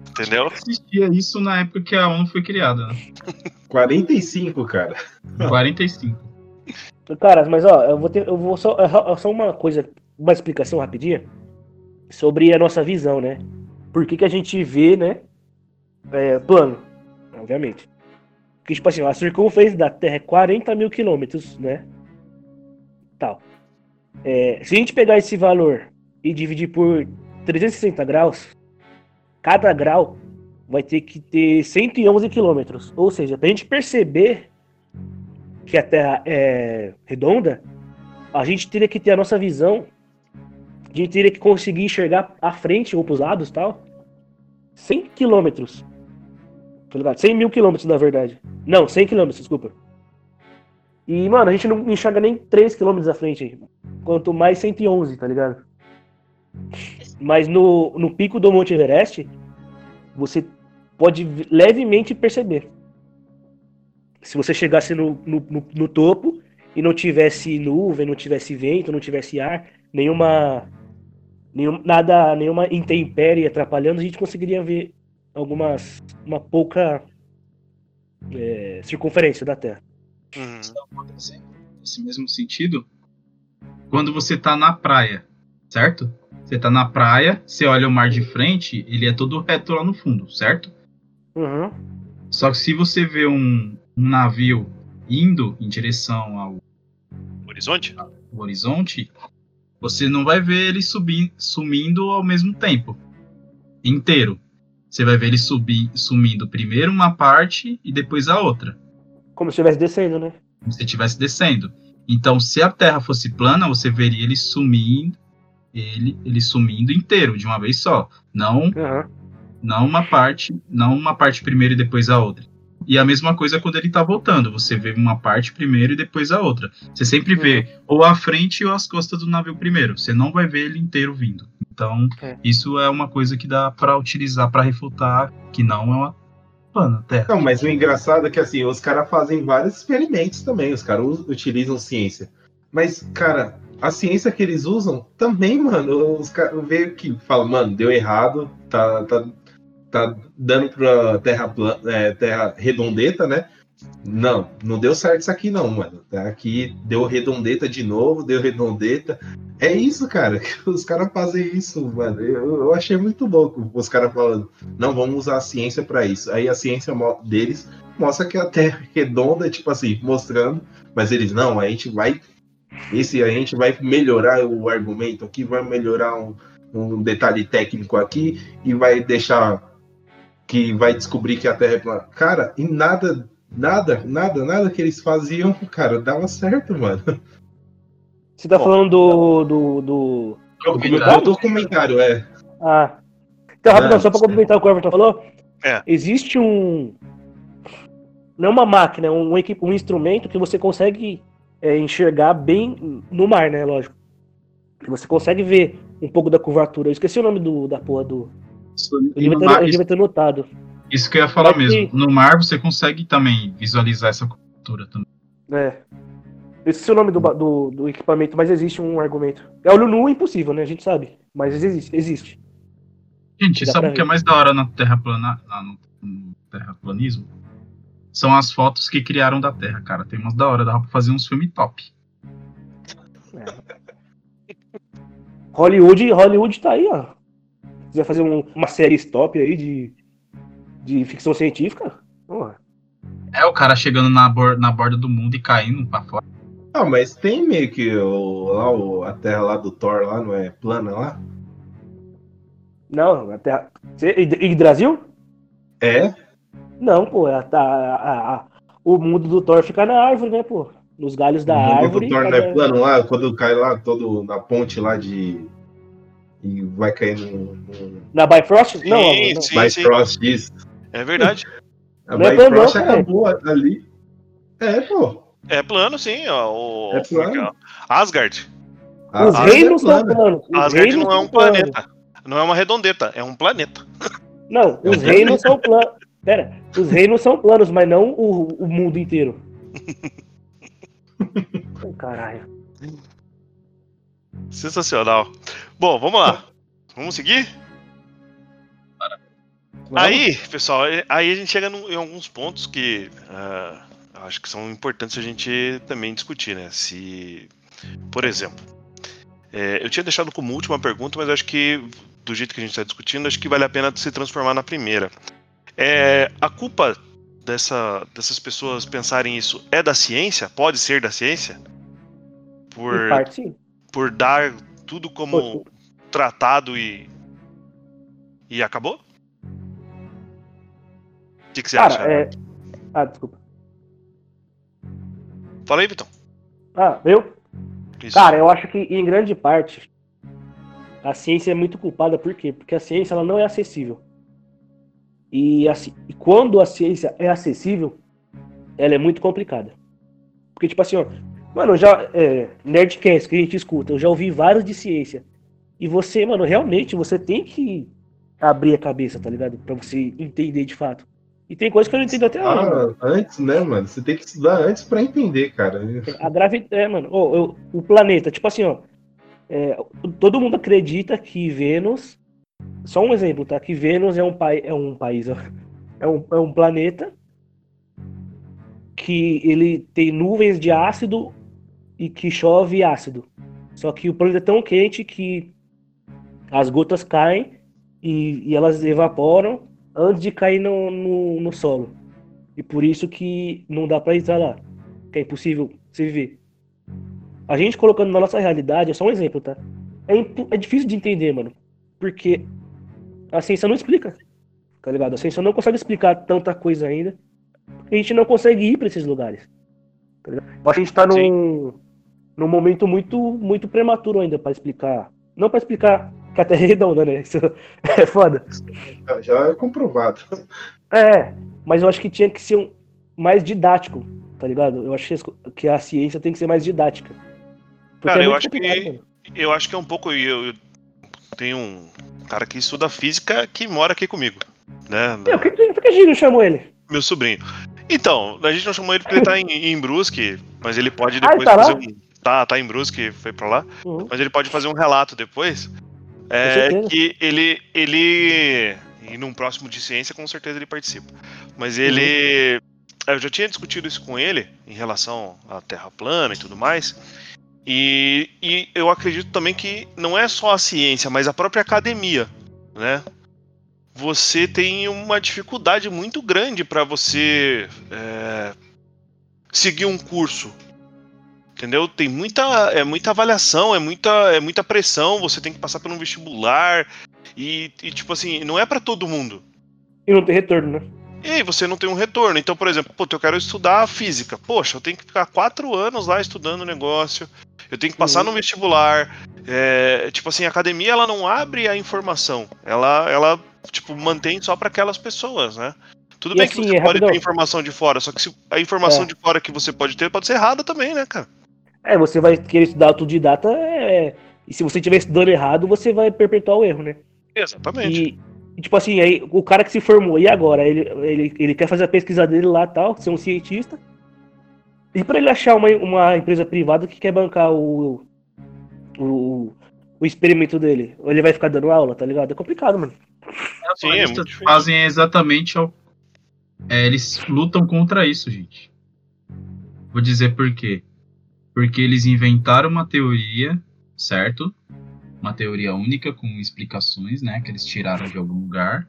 Entendeu? Existia isso na época que a ONU foi criada, né? 45, cara. 45. Cara, mas ó, eu vou ter. Eu vou só, é só- só uma coisa, uma explicação rapidinha sobre a nossa visão, né? Por que, que a gente vê, né? É, plano, obviamente. Porque, tipo assim, a circunferência da Terra é 40 mil quilômetros, né? Tal. É, se a gente pegar esse valor e dividir por 360 graus, cada grau vai ter que ter 111 quilômetros. Ou seja, pra gente perceber que a Terra é redonda, a gente teria que ter a nossa visão, a gente teria que conseguir enxergar à frente ou pros lados tal, 100 quilômetros. Tá ligado? 100 mil quilômetros, na verdade. Não, 100 quilômetros, desculpa. E, mano, a gente não enxerga nem 3 quilômetros à frente. Quanto mais 111, tá ligado? Mas no, no pico do Monte Everest, você pode levemente perceber. Se você chegasse no, no, no, no topo e não tivesse nuvem, não tivesse vento, não tivesse ar, nenhuma, nenhum, nada, nenhuma intempérie atrapalhando, a gente conseguiria ver algumas, uma pouca é, circunferência da Terra. Uhum. Nesse mesmo sentido, quando você tá na praia, certo? Você tá na praia, você olha o mar de frente, ele é todo reto lá no fundo, certo? Uhum. Só que se você vê um, um navio indo em direção ao Horizonte? o horizonte, você não vai ver ele subir, sumindo ao mesmo tempo, inteiro. Você vai ver ele subir, sumindo primeiro uma parte e depois a outra, Como se estivesse descendo, né? como se estivesse descendo. Então, se a Terra fosse plana, você veria ele sumindo, ele, ele sumindo inteiro de uma vez só, não Uhum. não uma parte, não uma parte primeiro e depois a outra. E a mesma coisa quando ele tá voltando, você vê uma parte primeiro e depois a outra. Você sempre vê ou a frente ou as costas do navio primeiro, você não vai ver ele inteiro vindo. Então, É. isso é uma coisa que dá pra utilizar pra refutar que não é uma plana Terra. Não, mas o engraçado é que assim, os caras fazem vários experimentos também, os caras utilizam ciência. Mas, cara, a ciência que eles usam também, mano, os caras veio que falam, mano, deu errado, tá, tá, tá dando pra terra, é, terra redondeta, né? Não, não deu certo isso aqui não, mano. Tá Aqui deu redondeta de novo, deu redondeta. É isso, cara. Os caras fazem isso, mano. Eu, eu achei muito louco os caras falando, não, vamos usar a ciência pra isso. Aí a ciência deles mostra que a Terra é redonda, tipo assim, mostrando, mas eles, não, a gente vai. Esse a gente vai melhorar o argumento aqui, vai melhorar um, um detalhe técnico aqui e vai deixar que vai descobrir que a Terra é plana. Cara, e nada, nada, nada, nada que eles faziam, cara, dava certo, mano. Você tá Bom. falando do. do, do... O documentário, é. Ah. Então, rapidão, Não, só pra complementar o que o Everton falou. É. Existe um. Não é uma máquina, é um, um instrumento que você consegue é, enxergar bem no mar, né? Lógico. Que Você consegue ver um pouco da curvatura. Eu esqueci o nome do, da porra do. E no ter, mar- eu devia ter notado. isso que eu ia falar Mas mesmo. que- No mar você consegue também visualizar essa cultura também. É. Eu esqueci o nome do, do, do equipamento, mas existe um argumento. É olho nu impossível, né? A gente sabe. Mas existe. existe. Gente, Dá sabe o que é mais da hora na Terra plana, na- no, no terraplanismo? São as fotos que criaram da Terra, cara. Tem umas da hora, dá pra fazer uns filmes top. Hollywood, Hollywood tá aí, ó. Se quiser fazer um- uma série stop aí de, de ficção científica, ó, É o cara chegando na, bor- na borda do mundo e caindo pra fora. Ah, mas tem meio que o, lá, o, a terra lá do Thor lá, não é plana lá? Não, a Terra. Cê- E Brasil? É? Não, pô. A, a- a- a- o mundo do Thor fica na árvore, né, pô? Nos galhos da o mundo árvore. do Thor não é plano lá, quando cai lá todo na ponte lá de. E vai cair no. no... Na Bifrost? Não, Sim, amor, não. sim, By sim. Frost, isso. É verdade. A Não é Bifrost plano, não, cara. acabou ali. É, pô. É plano, sim, ó. O, É como que plano. Asgard. Os Ah, reinos é são plano. planos. Os Asgard reinos não é um planeta. Não é uma redondeta, é um planeta. Não, os reinos são planos. Pera, os reinos são planos, mas não o, o mundo inteiro. Caralho. Sensacional. Bom, vamos lá. Vamos seguir? Vamos? Aí, pessoal, é- aí a gente chega num- em alguns pontos que eu acho que são importantes a gente também discutir, né? Se, por exemplo, é, eu tinha deixado como última pergunta, mas acho que do jeito que a gente está discutindo, acho que vale a pena se transformar na primeira. É, a culpa dessa, dessas pessoas pensarem isso é da ciência? Pode ser da ciência? Por, Em parte, sim. Por dar tudo como tratado e. E acabou? O que, que você Cara, acha? é. Ah, desculpa. Fala aí, Vitão. Ah, eu? Isso. Cara, eu acho que em grande parte a ciência é muito culpada, por quê? Porque a ciência ela não é acessível. E, assim, e quando a ciência é acessível, ela é muito complicada. Porque, tipo assim, ó, mano, já. É, Nerdcast que a gente escuta, eu já ouvi vários de ciência. E você, mano, realmente você tem que abrir a cabeça, tá ligado? Pra você entender de fato. E tem coisa que eu não entendo até mano. Ah, antes, né, mano? Você tem que estudar antes pra entender, cara. A gravidade, é, mano, ô, eu- o planeta, tipo assim, ó. é, todo mundo acredita que Vênus. Só um exemplo, tá? Que Vênus é um, pai, é um país, ó, é um, é um planeta que ele tem nuvens de ácido e que chove ácido. Só que o planeta é tão quente que as gotas caem e, e elas evaporam antes de cair no, no, no solo. E por isso que não dá pra entrar lá. Que é impossível se viver. A gente colocando na nossa realidade, é só um exemplo, tá? É, é difícil de entender, mano. Porque a ciência não explica. Tá ligado? A ciência não consegue explicar tanta coisa ainda. A gente não consegue ir pra esses lugares. Tá ligado? A gente tá num, num momento muito, muito prematuro ainda pra explicar. Não pra explicar que a Terra é redonda, né? Isso é foda. Já- é comprovado. É, mas eu acho que tinha que ser um, mais didático, tá ligado? Eu acho que a ciência tem que ser mais didática. Porque Cara, é eu acho que-. Eu acho que é um pouco. Eu, eu tenho um cara que estuda física que mora aqui comigo. Né? Meu, por que, por que a gente não chamou ele? Meu sobrinho. Então, a gente não chamou ele porque ele tá em, em Brusque, mas ele pode Ah, depois tá lá? fazer um. Tá, tá em Brusque, foi pra lá. Uhum. Mas ele pode fazer um relato depois. É, que ele, ele. E num próximo de ciência, com certeza ele participa. Mas ele. Eu já tinha discutido isso com ele em relação à Terra plana e tudo mais. E, e eu acredito também que não é só a ciência, mas a própria academia, né? Você tem uma dificuldade muito grande para você é, seguir um curso, Entendeu? Tem muita, é muita avaliação, é muita, é muita pressão, você tem que passar por um vestibular. E, e, tipo assim, não é pra todo mundo. E não tem retorno, né? E aí você não tem um retorno. Então, por exemplo, pô, eu quero estudar física. Poxa, eu tenho que ficar quatro anos lá estudando o negócio. Eu tenho que passar Uhum. no vestibular. É, tipo assim, a academia ela não abre a informação. Ela, ela tipo, mantém só pra aquelas pessoas, né? Tudo E bem assim, que você é pode rapidão. ter informação de fora, só que a informação É. de fora que você pode ter pode ser errada também, né, cara? É, você vai querer estudar autodidata, é... e se você estiver estudando errado, você vai perpetuar o erro, né? Exatamente. E, e, tipo assim, aí o cara que se formou, e agora? Ele, ele, ele quer fazer a pesquisa dele lá tal, ser um cientista. E pra ele achar uma, uma empresa privada que quer bancar o, o, o experimento dele, ou ele vai ficar dando aula, tá ligado? É complicado, mano. Sim, é Terraplanistas muito difícil. fazem exatamente ao... é, eles lutam contra isso, gente. Vou dizer por quê. Porque eles inventaram uma teoria, certo? Uma teoria única com explicações, né? Que eles tiraram de algum lugar.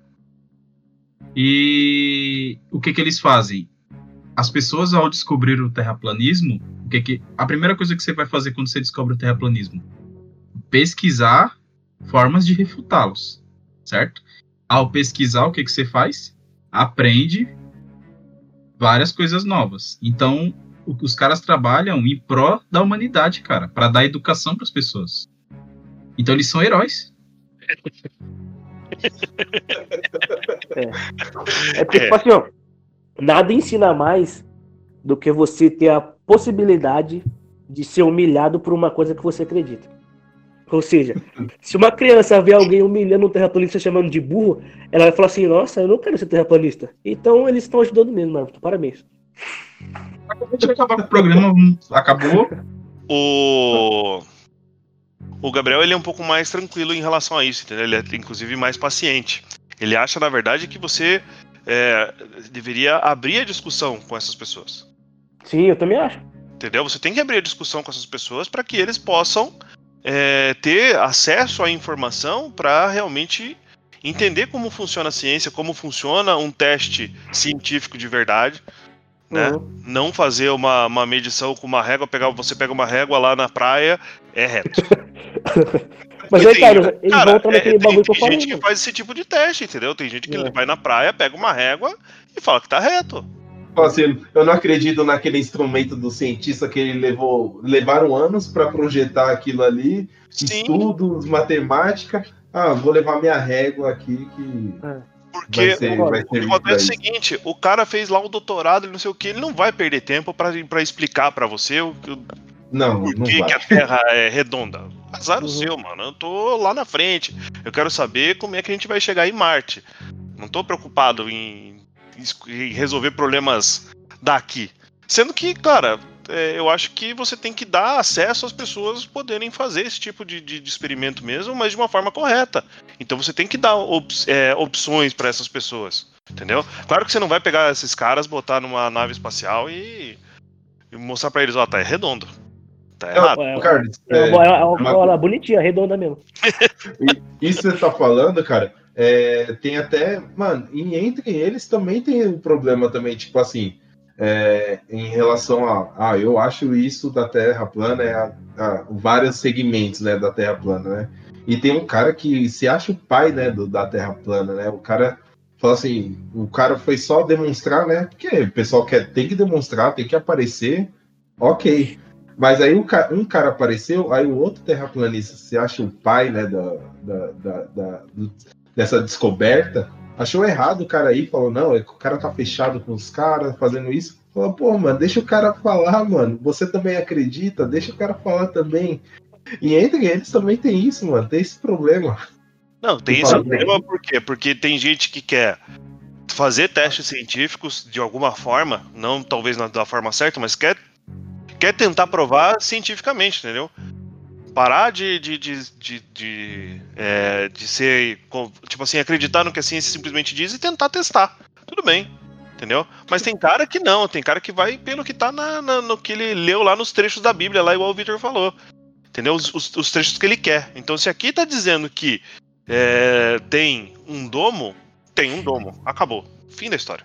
E o que que eles fazem? As pessoas ao descobrir o terraplanismo, o que que a primeira coisa que você vai fazer quando você descobre o terraplanismo? Pesquisar formas de refutá-los certo? Ao pesquisar, o que, que você faz? Aprende várias coisas novas. Então, os caras trabalham em pró da humanidade, cara, para dar educação para as pessoas. Então, eles são heróis. É porque, tipo assim, ó, nada ensina mais do que você ter a possibilidade de ser humilhado por uma coisa que você acredita. Ou seja, se uma criança vê alguém humilhando um terraplanista chamando de burro, ela vai falar assim, nossa, eu não quero ser terraplanista. Então eles estão ajudando mesmo, mano. Parabéns. A gente vai acabar com o programa, acabou. O. O Gabriel ele é um pouco mais tranquilo em relação a isso, entendeu? Ele é inclusive mais paciente. Ele acha, na verdade, que você é, deveria abrir a discussão com essas pessoas. Sim, eu também acho. Entendeu? Você tem que abrir a discussão com essas pessoas para que eles possam é, ter acesso à informação para realmente entender como funciona a ciência, como funciona um teste científico de verdade. Né? Uhum. Não fazer uma, uma medição com uma régua, pegar, você pega uma régua lá na praia, é reto. Mas aí, tem- cara, eles cara, voltam é, naquele tem, bagulho que eu tem falei. gente que faz esse tipo de teste, entendeu? Tem gente que É. vai na praia, pega uma régua e fala que tá reto. Assim, eu não acredito naquele instrumento do cientista que ele levou, levaram anos para projetar aquilo ali, Sim, estudos, matemática. Ah, vou levar minha régua aqui que porque vai ser, o- vai o acontece é o seguinte, o cara fez lá o doutorado, ele não sei o que, ele não vai perder tempo pra pra explicar pra você o, o Não, por não que, que a Terra é redonda. Azar o Uhum. seu, mano. Eu tô lá na frente. Eu quero saber como é que a gente vai chegar em Marte. Não tô preocupado em, em resolver problemas daqui. Sendo que, cara, é, eu acho que você tem que dar acesso às pessoas poderem fazer esse tipo de, de- de experimento mesmo, mas de uma forma correta. Então você tem que dar op- é, opções para essas pessoas. Entendeu? Claro que você não vai pegar esses caras, botar numa nave espacial e, e mostrar pra eles, ó, tá é redondo. Tá errado. É, Carlos, é, é, uma, é uma- uma- uma bonitinha, redonda mesmo. isso que você tá falando, cara, é, tem até, mano, e entre eles também tem um problema também, tipo assim, é, em relação a, ah, eu acho isso da Terra plana, é a, a- vários segmentos, né, da Terra plana, né? E tem um cara que se acha o pai, né, do, da Terra plana, né? O cara fala assim, o cara foi só demonstrar, né? Porque o pessoal quer, tem que demonstrar, tem que aparecer, ok. Mas aí um, um cara apareceu, aí o outro terraplanista se acha o pai, né, da, da, da- da- dessa descoberta, achou errado o cara aí, falou, não, é que o cara tá fechado com os caras, fazendo isso. Falou, pô, mano, deixa o cara falar, mano. Você também acredita, deixa o cara falar também. E entre eles também tem isso, mano, tem esse problema. Não, tem esse problema por quê? Porque tem gente que quer fazer testes científicos de alguma forma, não talvez na- da forma certa, mas quer, quer tentar provar cientificamente, entendeu? Parar de, de, de, de, de, é, de ser, tipo assim, acreditar no que a ciência simplesmente diz e tentar testar. Tudo bem, entendeu? Mas tem cara que não, tem cara que vai pelo que tá na, na- no que ele leu lá nos trechos da Bíblia, lá igual o Victor falou. Entendeu? Os, os- os trechos que ele quer. Então, se aqui tá dizendo que é, tem um domo, tem um domo. Acabou. Fim da história.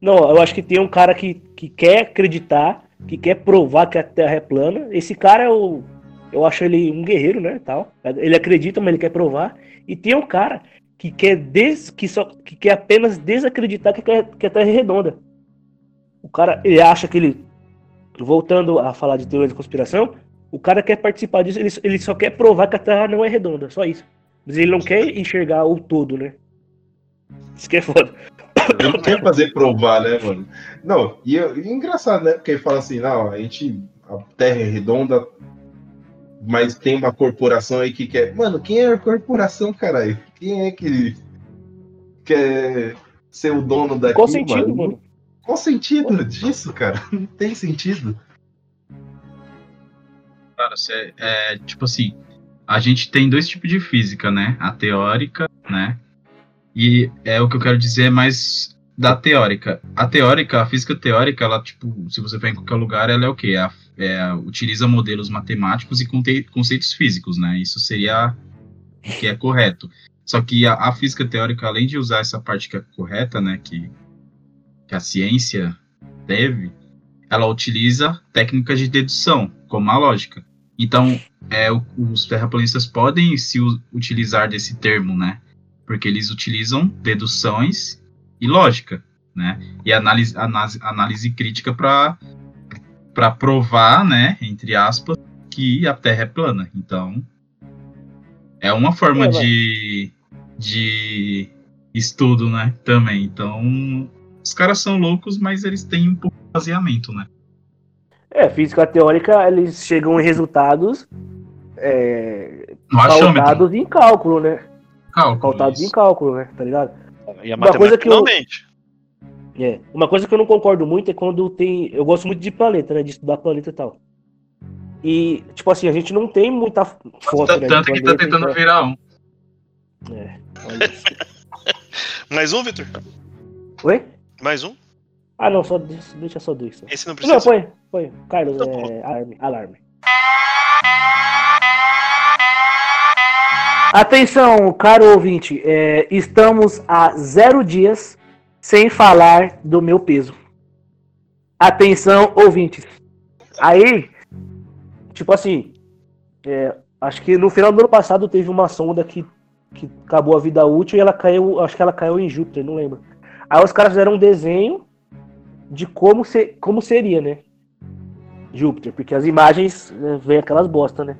Não, eu acho que tem um cara que, que quer acreditar, que quer provar que a Terra é plana. Esse cara é o. Eu acho ele um guerreiro, né? Tal. Ele acredita, mas ele quer provar. E tem um cara que quer, des, que só, que quer apenas desacreditar que, quer- que a Terra é redonda. O cara, ele acha que ele. Voltando a falar de teoria de conspiração, o cara quer participar disso, ele, ele só quer provar que a Terra não é redonda, só isso. Mas ele não quer enxergar o todo, né? Isso que é foda. Não quer fazer provar, né, mano? Não, e, eu- e engraçado, né? Porque ele fala assim, não, a gente. A Terra é redonda, mas tem uma corporação aí que quer. Mano, quem é a corporação, caralho? Quem é que quer ser o dono daqui? Qual sentido, mano? Qual sentido disso, cara? Não tem sentido. Cara, cê- é, tipo assim, a gente tem dois tipos de física, né? A teórica, né? E é o que eu quero dizer é mais da teórica. A teórica, a física teórica, ela, tipo, se você for em qualquer lugar, ela é o quê? É, é, utiliza modelos matemáticos e conceitos físicos, né? Isso seria o que é correto. Só que a, a física teórica, além de usar essa parte que é correta, né? Que, que a ciência deve, ela utiliza técnicas de dedução, como a lógica. Então, é, o- os terraplanistas podem se utilizar desse termo, né? Porque eles utilizam deduções e lógica, né? E análise, análise, análise crítica para para provar, né, entre aspas, que a Terra é plana. Então, é uma forma É, de, de estudo, né, também. Então, os caras são loucos, mas eles têm um pouco de baseamento, né? É, física teórica, eles chegam em resultados é, pautados em cálculo, né? Cálculo, Pautados em cálculo, né? Tá ligado? E a Uma coisa matemática que eu- não mente. É. Uma coisa que eu não concordo muito é quando tem. Eu gosto muito de planeta, né? De estudar planeta e tal. E, tipo assim, a gente não tem muita foto, né? de Tanto que tá tentando então- virar um. É. Mais um, Vitor? Oi? Mais um? Ah, não, só deixa deixa só dois. só. Esse não precisa. Não, põe, põe. Carlos, Tá bom. é, alarme, alarme. Atenção, caro ouvinte, é, estamos há zero dias sem falar do meu peso. Atenção, ouvintes. Aí, tipo assim, é, acho que no final do ano passado teve uma sonda que, que acabou a vida útil e ela caiu, acho que ela caiu em Júpiter, não lembro. Aí os caras fizeram um desenho de como, se, como seria, né? Júpiter, porque as imagens né, vem aquelas bosta, né?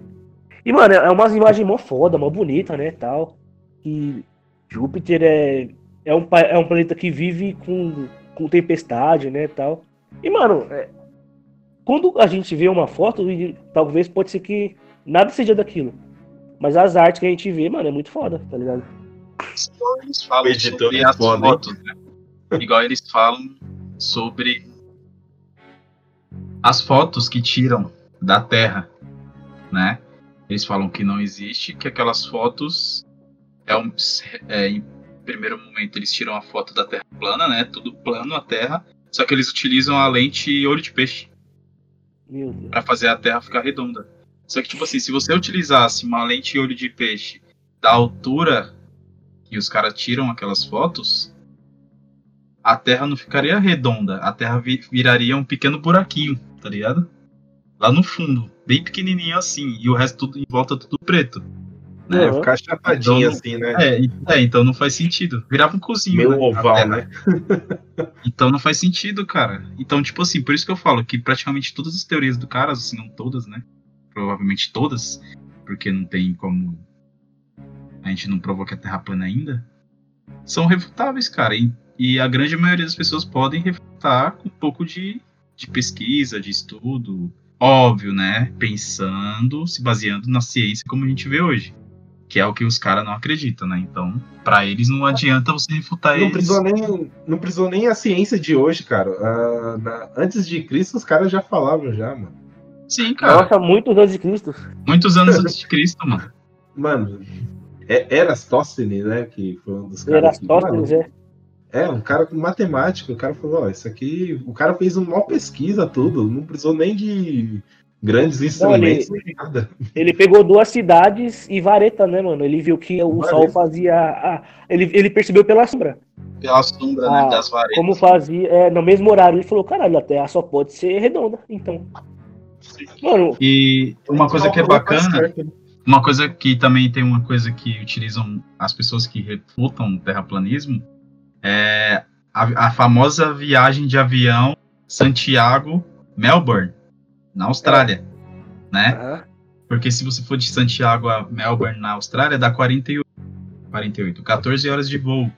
E, mano, é umas imagens mó foda, mó bonita, né, tal. E Júpiter é, é, um, é um planeta que vive com, com tempestade, né, tal. E, mano, é, quando a gente vê uma foto, e talvez pode ser que nada seja daquilo. Mas as artes que a gente vê, mano, é muito foda, tá ligado? Eles falam O editor sobre é as foda, fotos, né? Igual eles falam sobre as fotos que tiram da Terra, né? Eles falam que não existe, que aquelas fotos é um, é, primeiro momento eles tiram a foto da Terra plana, né? Tudo plano a Terra, só que eles utilizam a lente olho de peixe para fazer a Terra ficar redonda. Só que tipo assim, se você utilizasse uma lente olho de peixe da altura que os caras tiram aquelas fotos, a Terra não ficaria redonda, a Terra vi- viraria um pequeno buraquinho, tá ligado? Lá no fundo, bem pequenininho assim, e o resto tudo em volta tudo preto. É, Uhum. ficar chapadinho Então, assim, né? É, e- é, então não faz sentido. Virava um cozinho. Meio né, oval, Terra. né? Então não faz sentido, cara. Então, tipo assim, por isso que eu falo que praticamente todas as teorias do cara, se não todas, né? Provavelmente todas, porque não tem como. A gente não provou que a Terra é plana ainda. São refutáveis, cara. E, e a grande maioria das pessoas podem refutar com um pouco de, de pesquisa, de estudo. Óbvio, né? Pensando, se baseando na ciência como a gente vê hoje. Que é o que os caras não acreditam, né? Então, pra eles não adianta você refutar Não eles. precisou, nem, não precisou nem a ciência de hoje, cara. Ah, na- antes de Cristo, os caras já falavam já, mano. Sim, cara. Nossa, muitos anos de Cristo. Muitos anos antes de Cristo, mano. Mano, é Erastóstenes, né? Que foi um dos caras. Erastóstenes, é. É, um cara com matemática. O cara falou: Ó, isso aqui. O cara fez uma pesquisa, tudo. Não precisou nem de grandes instrumentos, nem nada. Ele pegou duas cidades e vareta, né, mano? Ele viu que o Vareta. sol fazia. a- ele, ele percebeu pela sombra. Pela sombra, Ah, né, das varetas. Como fazia. É, no mesmo horário, ele falou: caralho, a Terra só pode ser redonda. Então. Mano, E uma coisa que é bacana, né? uma coisa que também tem uma coisa que utilizam as pessoas que refutam o terraplanismo é a, a famosa viagem de avião Santiago-Melbourne, na Austrália, né? ah, Porque se você for de Santiago a Melbourne, na Austrália, dá 48, 48 14 horas de voo,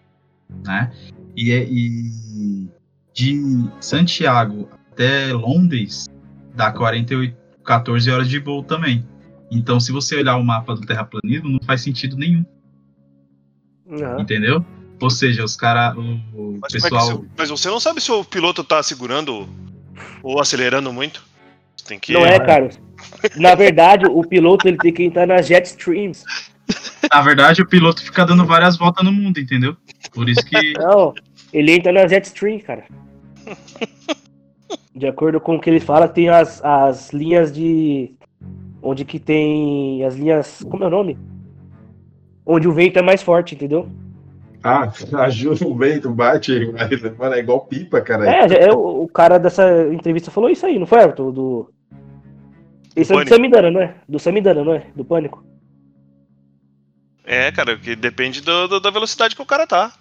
né? E, é- e de Santiago até Londres, dá 48, 14 horas de voo também. Então, se você olhar o mapa do terraplanismo, não faz sentido nenhum, ah. entendeu? Ou seja, os caras, o Mas, é pessoal... se- mas você não sabe se o piloto tá segurando ou acelerando muito? Tem que. Não é, Carlos. Na verdade, o piloto ele tem que entrar nas jet streams. Na verdade, o piloto fica dando várias voltas no mundo, entendeu? Por isso que Não, ele entra na jet stream, cara. De acordo com o que ele fala, tem as, as linhas de. Onde que tem as linhas. Como é o nome? Onde o vento é mais forte, entendeu? Ah, ajuda o vento, bate, mas, mano, é igual pipa, cara. É, é o, cara dessa entrevista falou isso aí, não foi, Arthur? Do. Esse é do. Samidana, não é? Do Samidana, não é? Do Pânico. É, cara, que depende do, do- da velocidade que o cara tá.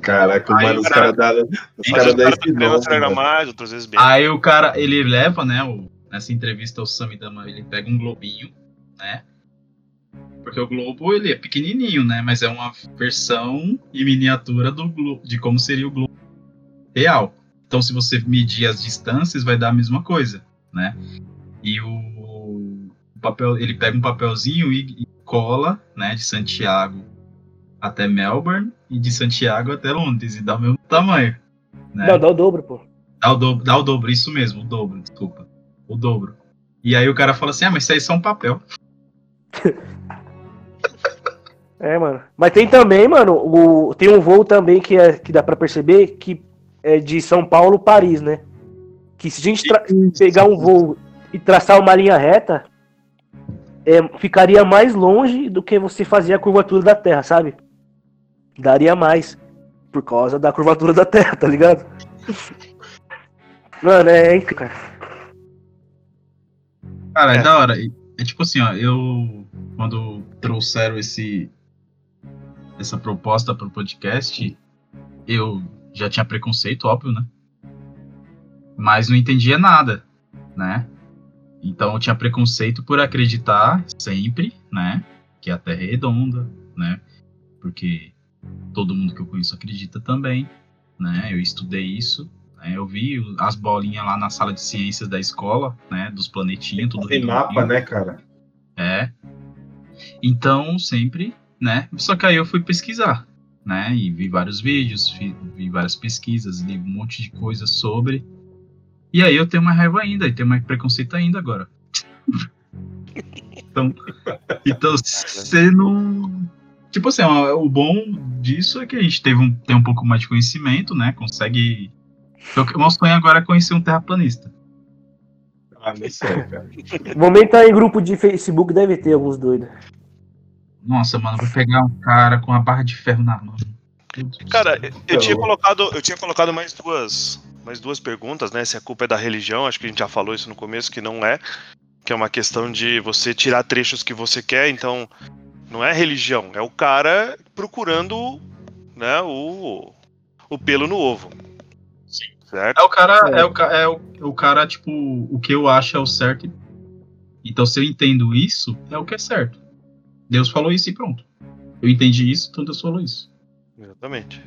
Caraca, Aí, mano, os cara, caras dão. Os Às vezes caras o dão cara esse tá acelerar mano. mais, outras vezes bem. Aí o cara, ele leva, né, o- nessa entrevista o Samidama, ele pega um globinho, né? Porque o globo, ele é pequenininho, né? Mas é uma versão em miniatura do globo, de como seria o globo real. Então, se você medir as distâncias, vai dar a mesma coisa, né? E o, o papel, ele pega um papelzinho e, e cola, né, de Santiago até Melbourne e de Santiago até Londres e dá o mesmo tamanho, né? Não, dá o dobro, pô. Dá o dobro, dá o dobro, isso mesmo, o dobro, desculpa. O dobro. E aí o cara fala assim: ah, mas isso aí é só um papel. É, mano. Mas tem também, mano, o, tem um voo também que, é, que dá pra perceber que é de São Paulo Paris, né? Que se a gente pegar um voo e traçar uma linha reta, é, ficaria mais longe do que você fazer a curvatura da Terra, sabe? Daria mais. Por causa da curvatura da Terra, tá ligado? Mano, é incrível, cara. Cara, é, É. da hora. É tipo assim, ó, eu. Quando trouxeram esse. Essa proposta pro podcast, eu já tinha preconceito, óbvio, né? Mas não entendia nada, né? Então eu tinha preconceito por acreditar sempre, né? Que a Terra é redonda, né? Porque todo mundo que eu conheço acredita também, né? Eu estudei isso, né? Eu vi o- as bolinhas lá na sala de ciências da escola, né? Dos planetinhos, tudo Tem mapa, né, cara? É. Então, sempre, né? Só que aí eu fui pesquisar, né? E vi vários vídeos, vi, vi várias pesquisas, li um monte de coisa sobre. E aí eu tenho uma raiva ainda, e tenho mais preconceito ainda agora. então, então você não. Tipo assim, o bom disso é que a gente teve um, tem um pouco mais de conhecimento, né? Consegue. Então, O meu sonho agora é conhecer um terraplanista. Ah, não sei, cara. Entrar em grupo de Facebook, deve ter alguns doidos. Nossa, mano, vou pegar um cara com a barra de ferro na mão. Cara, eu- eu tinha colocado, eu tinha colocado mais duas, mais duas perguntas, né? Se a culpa é da religião, acho que a gente já falou isso no começo que não é, que é uma questão de você tirar trechos que você quer, então não é religião, é o cara procurando, né, o o pelo no ovo. Sim. Certo? É o cara, É. é, o, é o, o cara, tipo, o que eu acho é o certo. Então, se eu entendo isso, é o que é certo. Deus falou isso e pronto. Eu entendi isso, então Deus falou isso. Exatamente.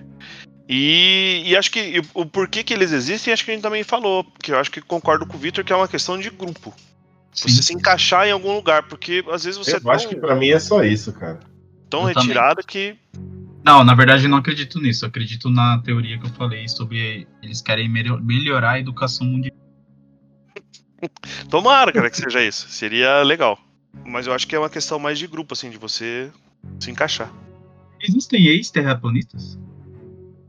E, e acho que o porquê que eles existem, acho que a gente também falou, que eu acho que concordo com o Victor que é uma questão de grupo. Sim. Você se encaixar em algum lugar, porque às vezes você é Eu acho que pra mim é só isso, cara. tão Eu também. retirado que. Não, na verdade, eu não acredito nisso. Eu acredito na teoria que eu falei sobre eles querem melho- melhorar a educação mundial. Tomara, cara, que seja isso. Seria legal. Mas eu acho que é uma questão mais de grupo, assim, de você se encaixar. Existem ex-terraplanistas?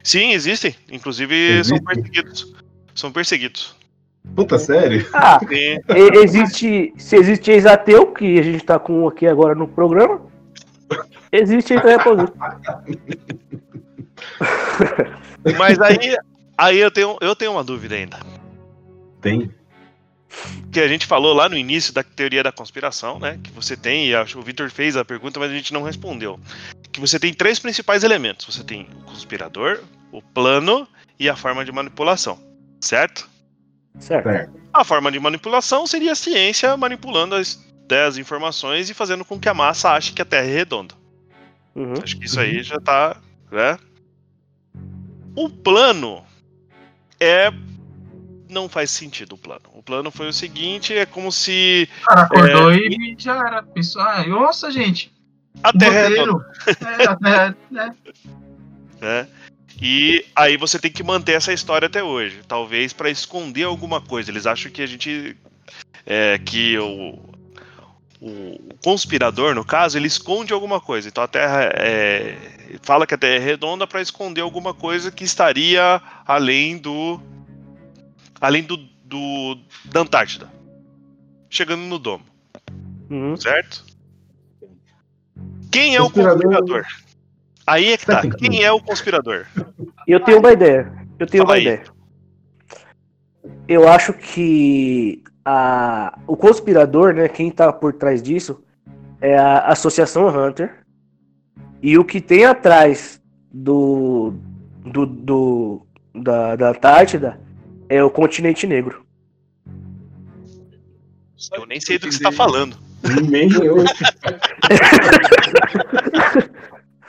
Sim, existem. Inclusive são Existe? perseguidos. São perseguidos. Puta, sério? Ah, Sim. existe. Se existe ex-ateu, que a gente tá com um aqui agora no programa, existe ex-terraplanista. Mas aí, aí eu, tenho, eu tenho uma dúvida ainda. Tem. Que a gente falou lá no início da teoria da conspiração, né? Que você tem, e acho que o Victor fez a pergunta, mas a gente não respondeu. Que você tem três principais elementos. Você tem o conspirador, o plano e a forma de manipulação. Certo? Certo. A forma de manipulação seria a ciência manipulando as, as informações e fazendo com que a massa ache que a Terra é redonda. Uhum. Acho que isso aí já tá. Né? O plano é. Não faz sentido o plano. O plano foi o seguinte: é como se O cara acordou e já era. Pensou, ah, nossa, gente. a Terra é roteiro. É, a Terra é- é. né? E aí você tem que manter essa história até hoje, talvez para esconder alguma coisa. Eles acham que a gente é, que o, o conspirador, no caso, ele esconde alguma coisa. Então a Terra é, fala que a Terra é redonda para esconder alguma coisa que estaria além do além do, do da Antártida, chegando no domo, Uhum. certo? Quem é o Conspirador-? Aí é que tá. Quem é o conspirador? Eu tenho uma ideia. Eu tenho Fala uma aí. ideia. Eu acho que a, o conspirador, né, quem tá por trás disso, é a Associação Hunter, E o que tem atrás do, do, do da, da Antártida é o continente negro. Eu nem sei do que você tá falando. Nem eu.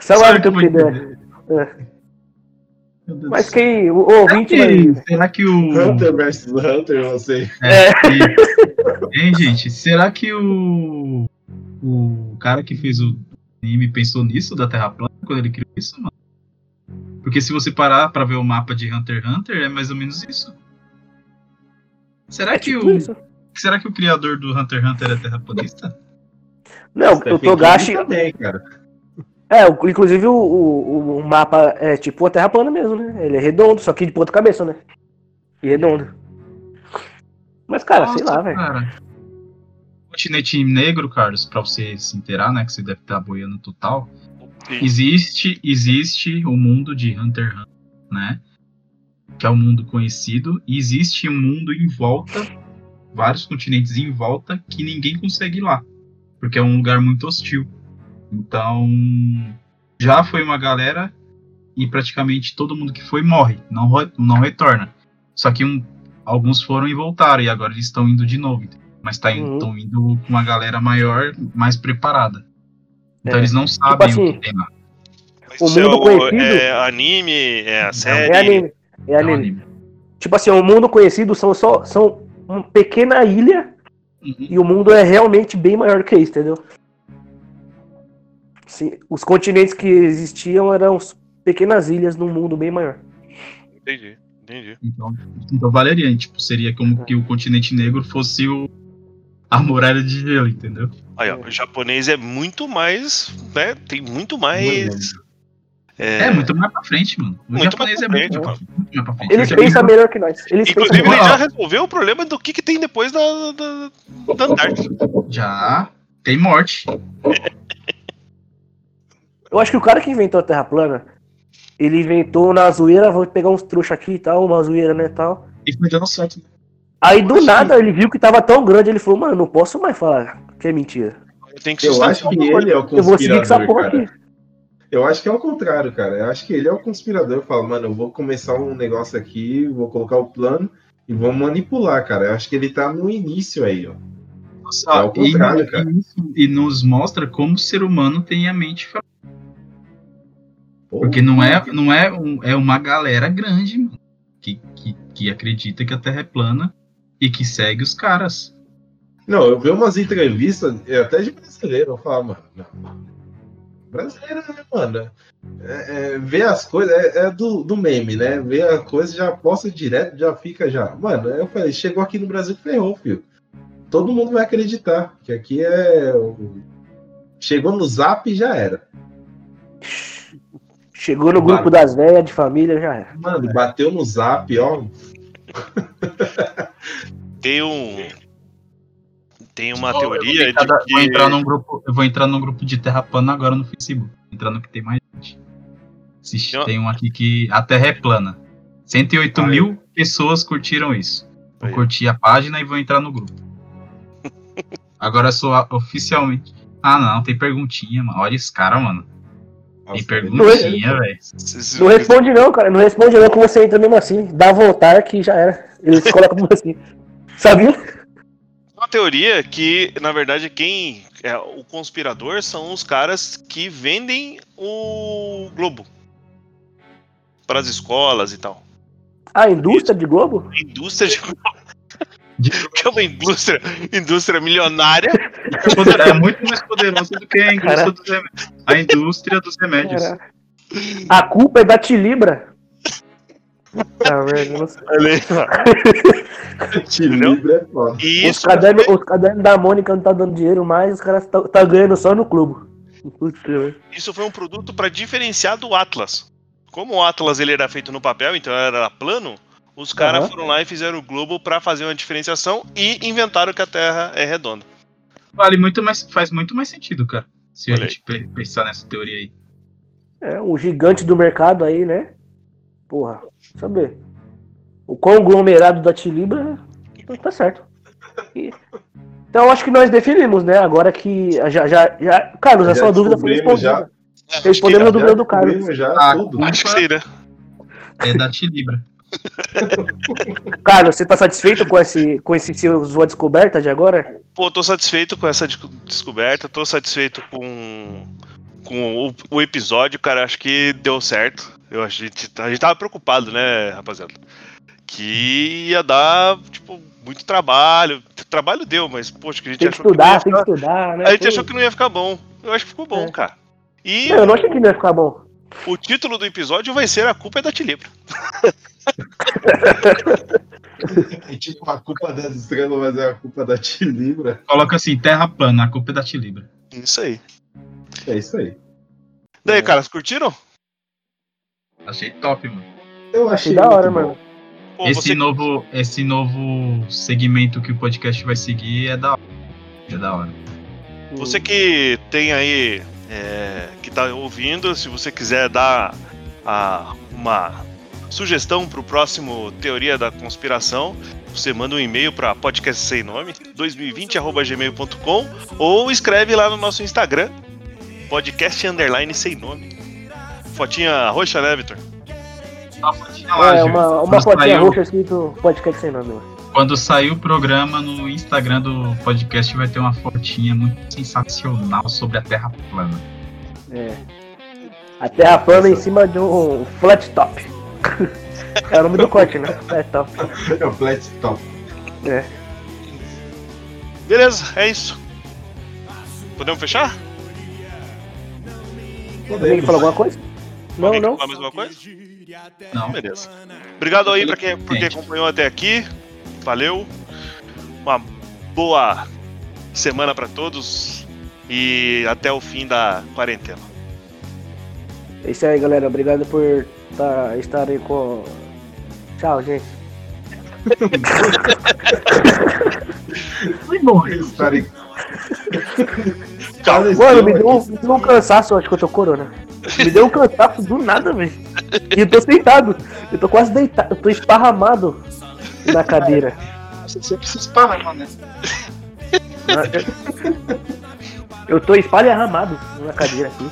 Só o eu Deus Mas quem. O, Será ouvinte vai. que, será que o. Hunter vs Hunter, você. É, e- Hein, gente? Será que o. O cara que fez o anime pensou nisso da Terra plana quando ele criou isso, mano? Porque se você parar pra ver o mapa de Hunter x Hunter, é mais ou menos isso. Será É que tipo o. isso. Será que o criador do Hunter x Hunter é terraplanista? Não, o Stephen Togashi. Também, cara. É, o- inclusive o, o, o mapa é tipo a Terra plana mesmo, né? Ele é redondo, só que de ponta cabeça, né? E redondo. Mas, cara, sei Nossa, lá, velho. cara. Continente negro, Carlos, pra você se inteirar, né? Que você deve estar boiando total. Sim. Existe, existe o mundo de Hunter x Hunter, né? Que é o mundo conhecido. E existe um mundo em volta, vários continentes em volta, que ninguém consegue ir lá. Porque é um lugar muito hostil. Então, já foi uma galera e praticamente todo mundo que foi morre, não, não retorna. Só que um- alguns foram e voltaram, e agora eles estão indo de novo. Mas tá in- Uhum. estão indo com uma galera maior, mais preparada. Então É. eles não sabem assim, o que tem lá. O isso é mundo conhecido- É anime, é a série. É anime. É É um anime. anime. Tipo assim, o mundo conhecido são só são uma pequena ilha Uhum. e o mundo é realmente bem maior que isso, entendeu? Sim, os continentes que existiam eram pequenas ilhas num mundo bem maior. Entendi, entendi. Então, então valeria, tipo, seria como que o continente negro fosse o a muralha de gelo, entendeu? Aí, ó, o japonês é muito mais, né? Tem muito mais. É, É, muito mais pra frente, mano. O Muito japonês mais é pra muito, frente, pra- muito mais pra frente. Eles pensam melhor que nós. Eles Inclusive, ele já resolveu o problema do que, que tem depois da, da, da Antártida. Já tem morte. Eu acho que o cara que inventou a Terra plana, ele inventou na zoeira, vou pegar uns trouxa aqui e tal, uma zoeira, né, tal. E foi dando certo. né? Aí do nada ele viu que tava tão grande, ele falou, mano, não posso mais falar que é mentira. Tem que Eu acho que ele é o Eu vou seguir com essa porra cara. aqui. Eu acho que é o contrário, cara. Eu acho que ele é o conspirador. Eu falo, mano, eu vou começar um negócio aqui, vou colocar o plano e vou manipular, cara. Eu acho que ele tá no início aí, ó. Nossa, É o contrário, e, cara. e nos mostra como o ser humano tem a mente. Porque não é, não é, um- é uma galera grande, mano, que, que, que acredita que a Terra é plana e que segue os caras. Não, eu vi umas entrevistas, até de brasileiro, eu falo, mano. não. Brasileiro, né, mano? É, é, vê as coisas, é, é do, do meme, né? Vê a coisa, já posta direto, já fica já. Mano, eu falei, chegou aqui no Brasil, ferrou, filho. Todo mundo vai acreditar que aqui é. Chegou no zap e já era. Chegou no grupo das velhas de família, já era. Mano, bateu no zap, ó. Tem um. Tem uma Eu vou teoria de cada- vou entrar que. num grupo, eu vou entrar num grupo de Terra plana agora no Facebook. Entrando que tem mais gente. Assiste, Tem tem um aqui que a Terra é plana. 108 Ah, mil pessoas curtiram isso. Vou Aí. curtir a página e vou entrar no grupo. Agora sou a- oficialmente. Ah, não, tem perguntinha, mano. Olha esse cara, mano. Tem perguntinha, velho. Não responde não, cara. Não responde não, que você entra mesmo assim. Dá voltar que já era. Eles colocam assim. Sabia? Teoria que, na verdade, quem é o conspirador são os caras que vendem o Globo para as escolas e tal. A indústria de Globo? A indústria de Globo, que é uma indústria, indústria milionária. É é muito mais poderoso do que a indústria dos remédios. A indústria dos remédios. A culpa é da Tilibra. Sei. Te livre é Os isso, cadernos, os cadernos da Mônica não tá dando dinheiro mais, os caras tá, tá ganhando só no clube. Isso foi um produto para diferenciar do Atlas. Como o Atlas ele era feito no papel, então era plano, os caras Aham. foram lá e fizeram o Globo para fazer uma diferenciação e inventaram que a Terra é redonda. Vale muito mais, faz muito mais sentido, cara. Se Olha a gente pe- pensar nessa teoria aí. É, um gigante do mercado aí, né? Porra, saber. O conglomerado da Tilibra tá certo. E- Então acho que nós definimos, né? Agora que já, já, já... Carlos, a Já sua dúvida foi descobrimos respondida. Respondendo a dúvida do Carlos. Já Ah, tudo. Acho que sim, né? É da Tilibra. Carlos, você tá satisfeito com esse, com esse sua descoberta de agora? Pô, tô satisfeito com essa desco- descoberta, tô satisfeito com, com o, o episódio, cara. Acho que deu certo. Eu, a, gente, a gente tava preocupado, né, rapaziada? Que ia dar, tipo, muito trabalho. Trabalho deu, mas, poxa, que a gente Tem que achou que estudar, ia tem que estudar, né? A gente Pô, achou que não ia ficar bom. Eu acho que ficou bom, É. cara. E Não, eu não achei que não ia ficar bom. o título do episódio vai ser A Culpa é da Tilibra. É tipo a culpa das estrelas, mas é a culpa da Tilibra. Coloca assim, terra plana, a culpa é da Tilibra. Isso aí. É isso aí. Daí, caras, curtiram? Achei top, mano. Eu Achei da hora, bom. mano. Pô, esse, você- novo, esse novo segmento que o podcast vai seguir é da hora. É da hora. Você que tem aí, é, que tá ouvindo, se você quiser dar a- uma sugestão para o próximo Teoria da Conspiração, você manda um e-mail para podcast sem nome, 2020.gmail.com ou escreve lá no nosso Instagram, podcast underline sem nome. Fotinha roxa, né, Vitor? Uma fotinha lá, É, Gil. uma, uma Quando fotinha saiu- roxa escrito podcast sem nome. mano. Quando sair o programa no Instagram do podcast, vai ter uma fotinha muito sensacional sobre a Terra plana. É. A terra plana em cima de um flat top. é o nome do corte, né? Flat top. É o Flat Top. É. Beleza, é isso. Podemos fechar? Alguém falou alguma coisa? Não, não. falar mais alguma coisa? Não. Beleza. Obrigado aí pra quem, por quem acompanhou até aqui. Valeu. Uma boa semana pra todos e até o fim da quarentena. É isso aí, galera. Obrigado por tá, estarem com. Tchau, gente. Foi bom. Estarem- Mano, me deu, me deu um cansaço, acho que eu tô corona. Me deu um cansaço do nada, velho. E eu tô sentado. Eu tô quase deitado. Eu tô esparramado na cadeira. Você precisa esparramar, né? Eu tô espalharramado na cadeira aqui.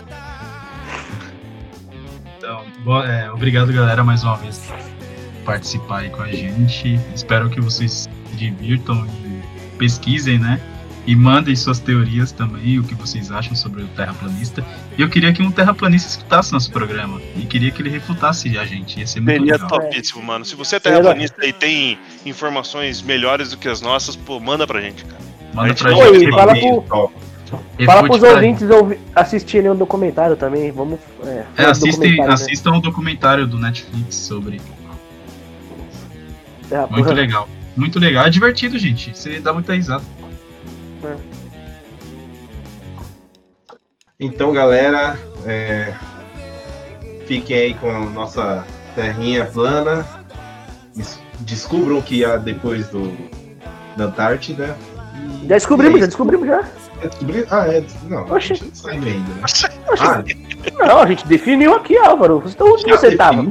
Então, boa- é, obrigado, galera, mais uma vez por participar aí com a gente. Espero que vocês se divirtam e pesquisem, né? E mandem suas teorias também, o que vocês acham sobre o terraplanista. E eu queria que um terraplanista escutasse nosso programa. E queria que ele refutasse a gente. Ia ser muito Seria legal. topíssimo, mano. Se você é Seria terraplanista e tem informações melhores do que as nossas, pô, manda pra gente, cara. Manda pra gente Oi, fala pro-. Fala pros ouvintes ouvi- assistirem o documentário também. Vamos. É, É, assistem, documentário, né? assistam o documentário do Netflix sobre. Terra Muito legal. Muito legal. É divertido, gente. Você dá muita risada. Então, galera, é, fiquem aí com a nossa terrinha plana. Des- Descubram que há depois do da Antártida. E- Já descobrimos, e já é descobrimos já. É Ah, é. Não, a Oxi. gente não sabe ainda, né? Ah, Não, a gente definiu aqui, Álvaro. Você- Onde você tava?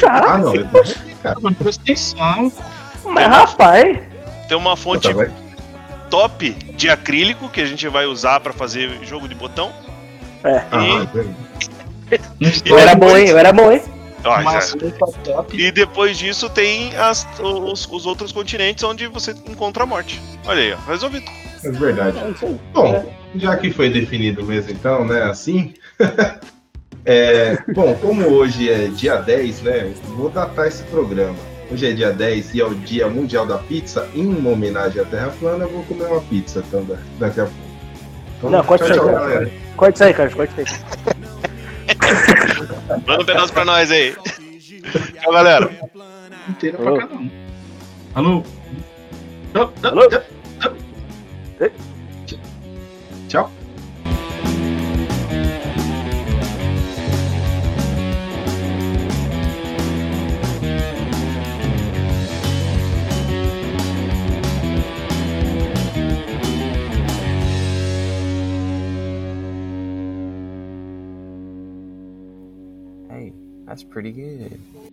Já. Ah, não, eu cara. Presta atenção. Mas rapaz, Tem uma fonte top de acrílico que a gente vai usar pra fazer jogo de botão. é. Ah, velho. Eu era bom, hein? Eu era bom, hein? Top. E depois disso tem as- os, os outros continentes onde você encontra a morte. Olha aí, ó, resolvido. é verdade. É. Bom, já que foi definido mesmo, então, né, assim. é, bom, como hoje é dia 10, né, vou datar esse programa. Hoje é dia 10 e é o Dia Mundial da Pizza. Em uma homenagem à Terra Plana, eu vou comer uma pizza então, da- daqui a pouco. Então, Não, corta tchau, isso aí, cara. Corta isso aí, Carlos. Corta isso aí. Manda um pedaço pra nós aí. Tchau, galera. inteira Alô? pra cada um. Alô? Alô? Tchau. Pretty good.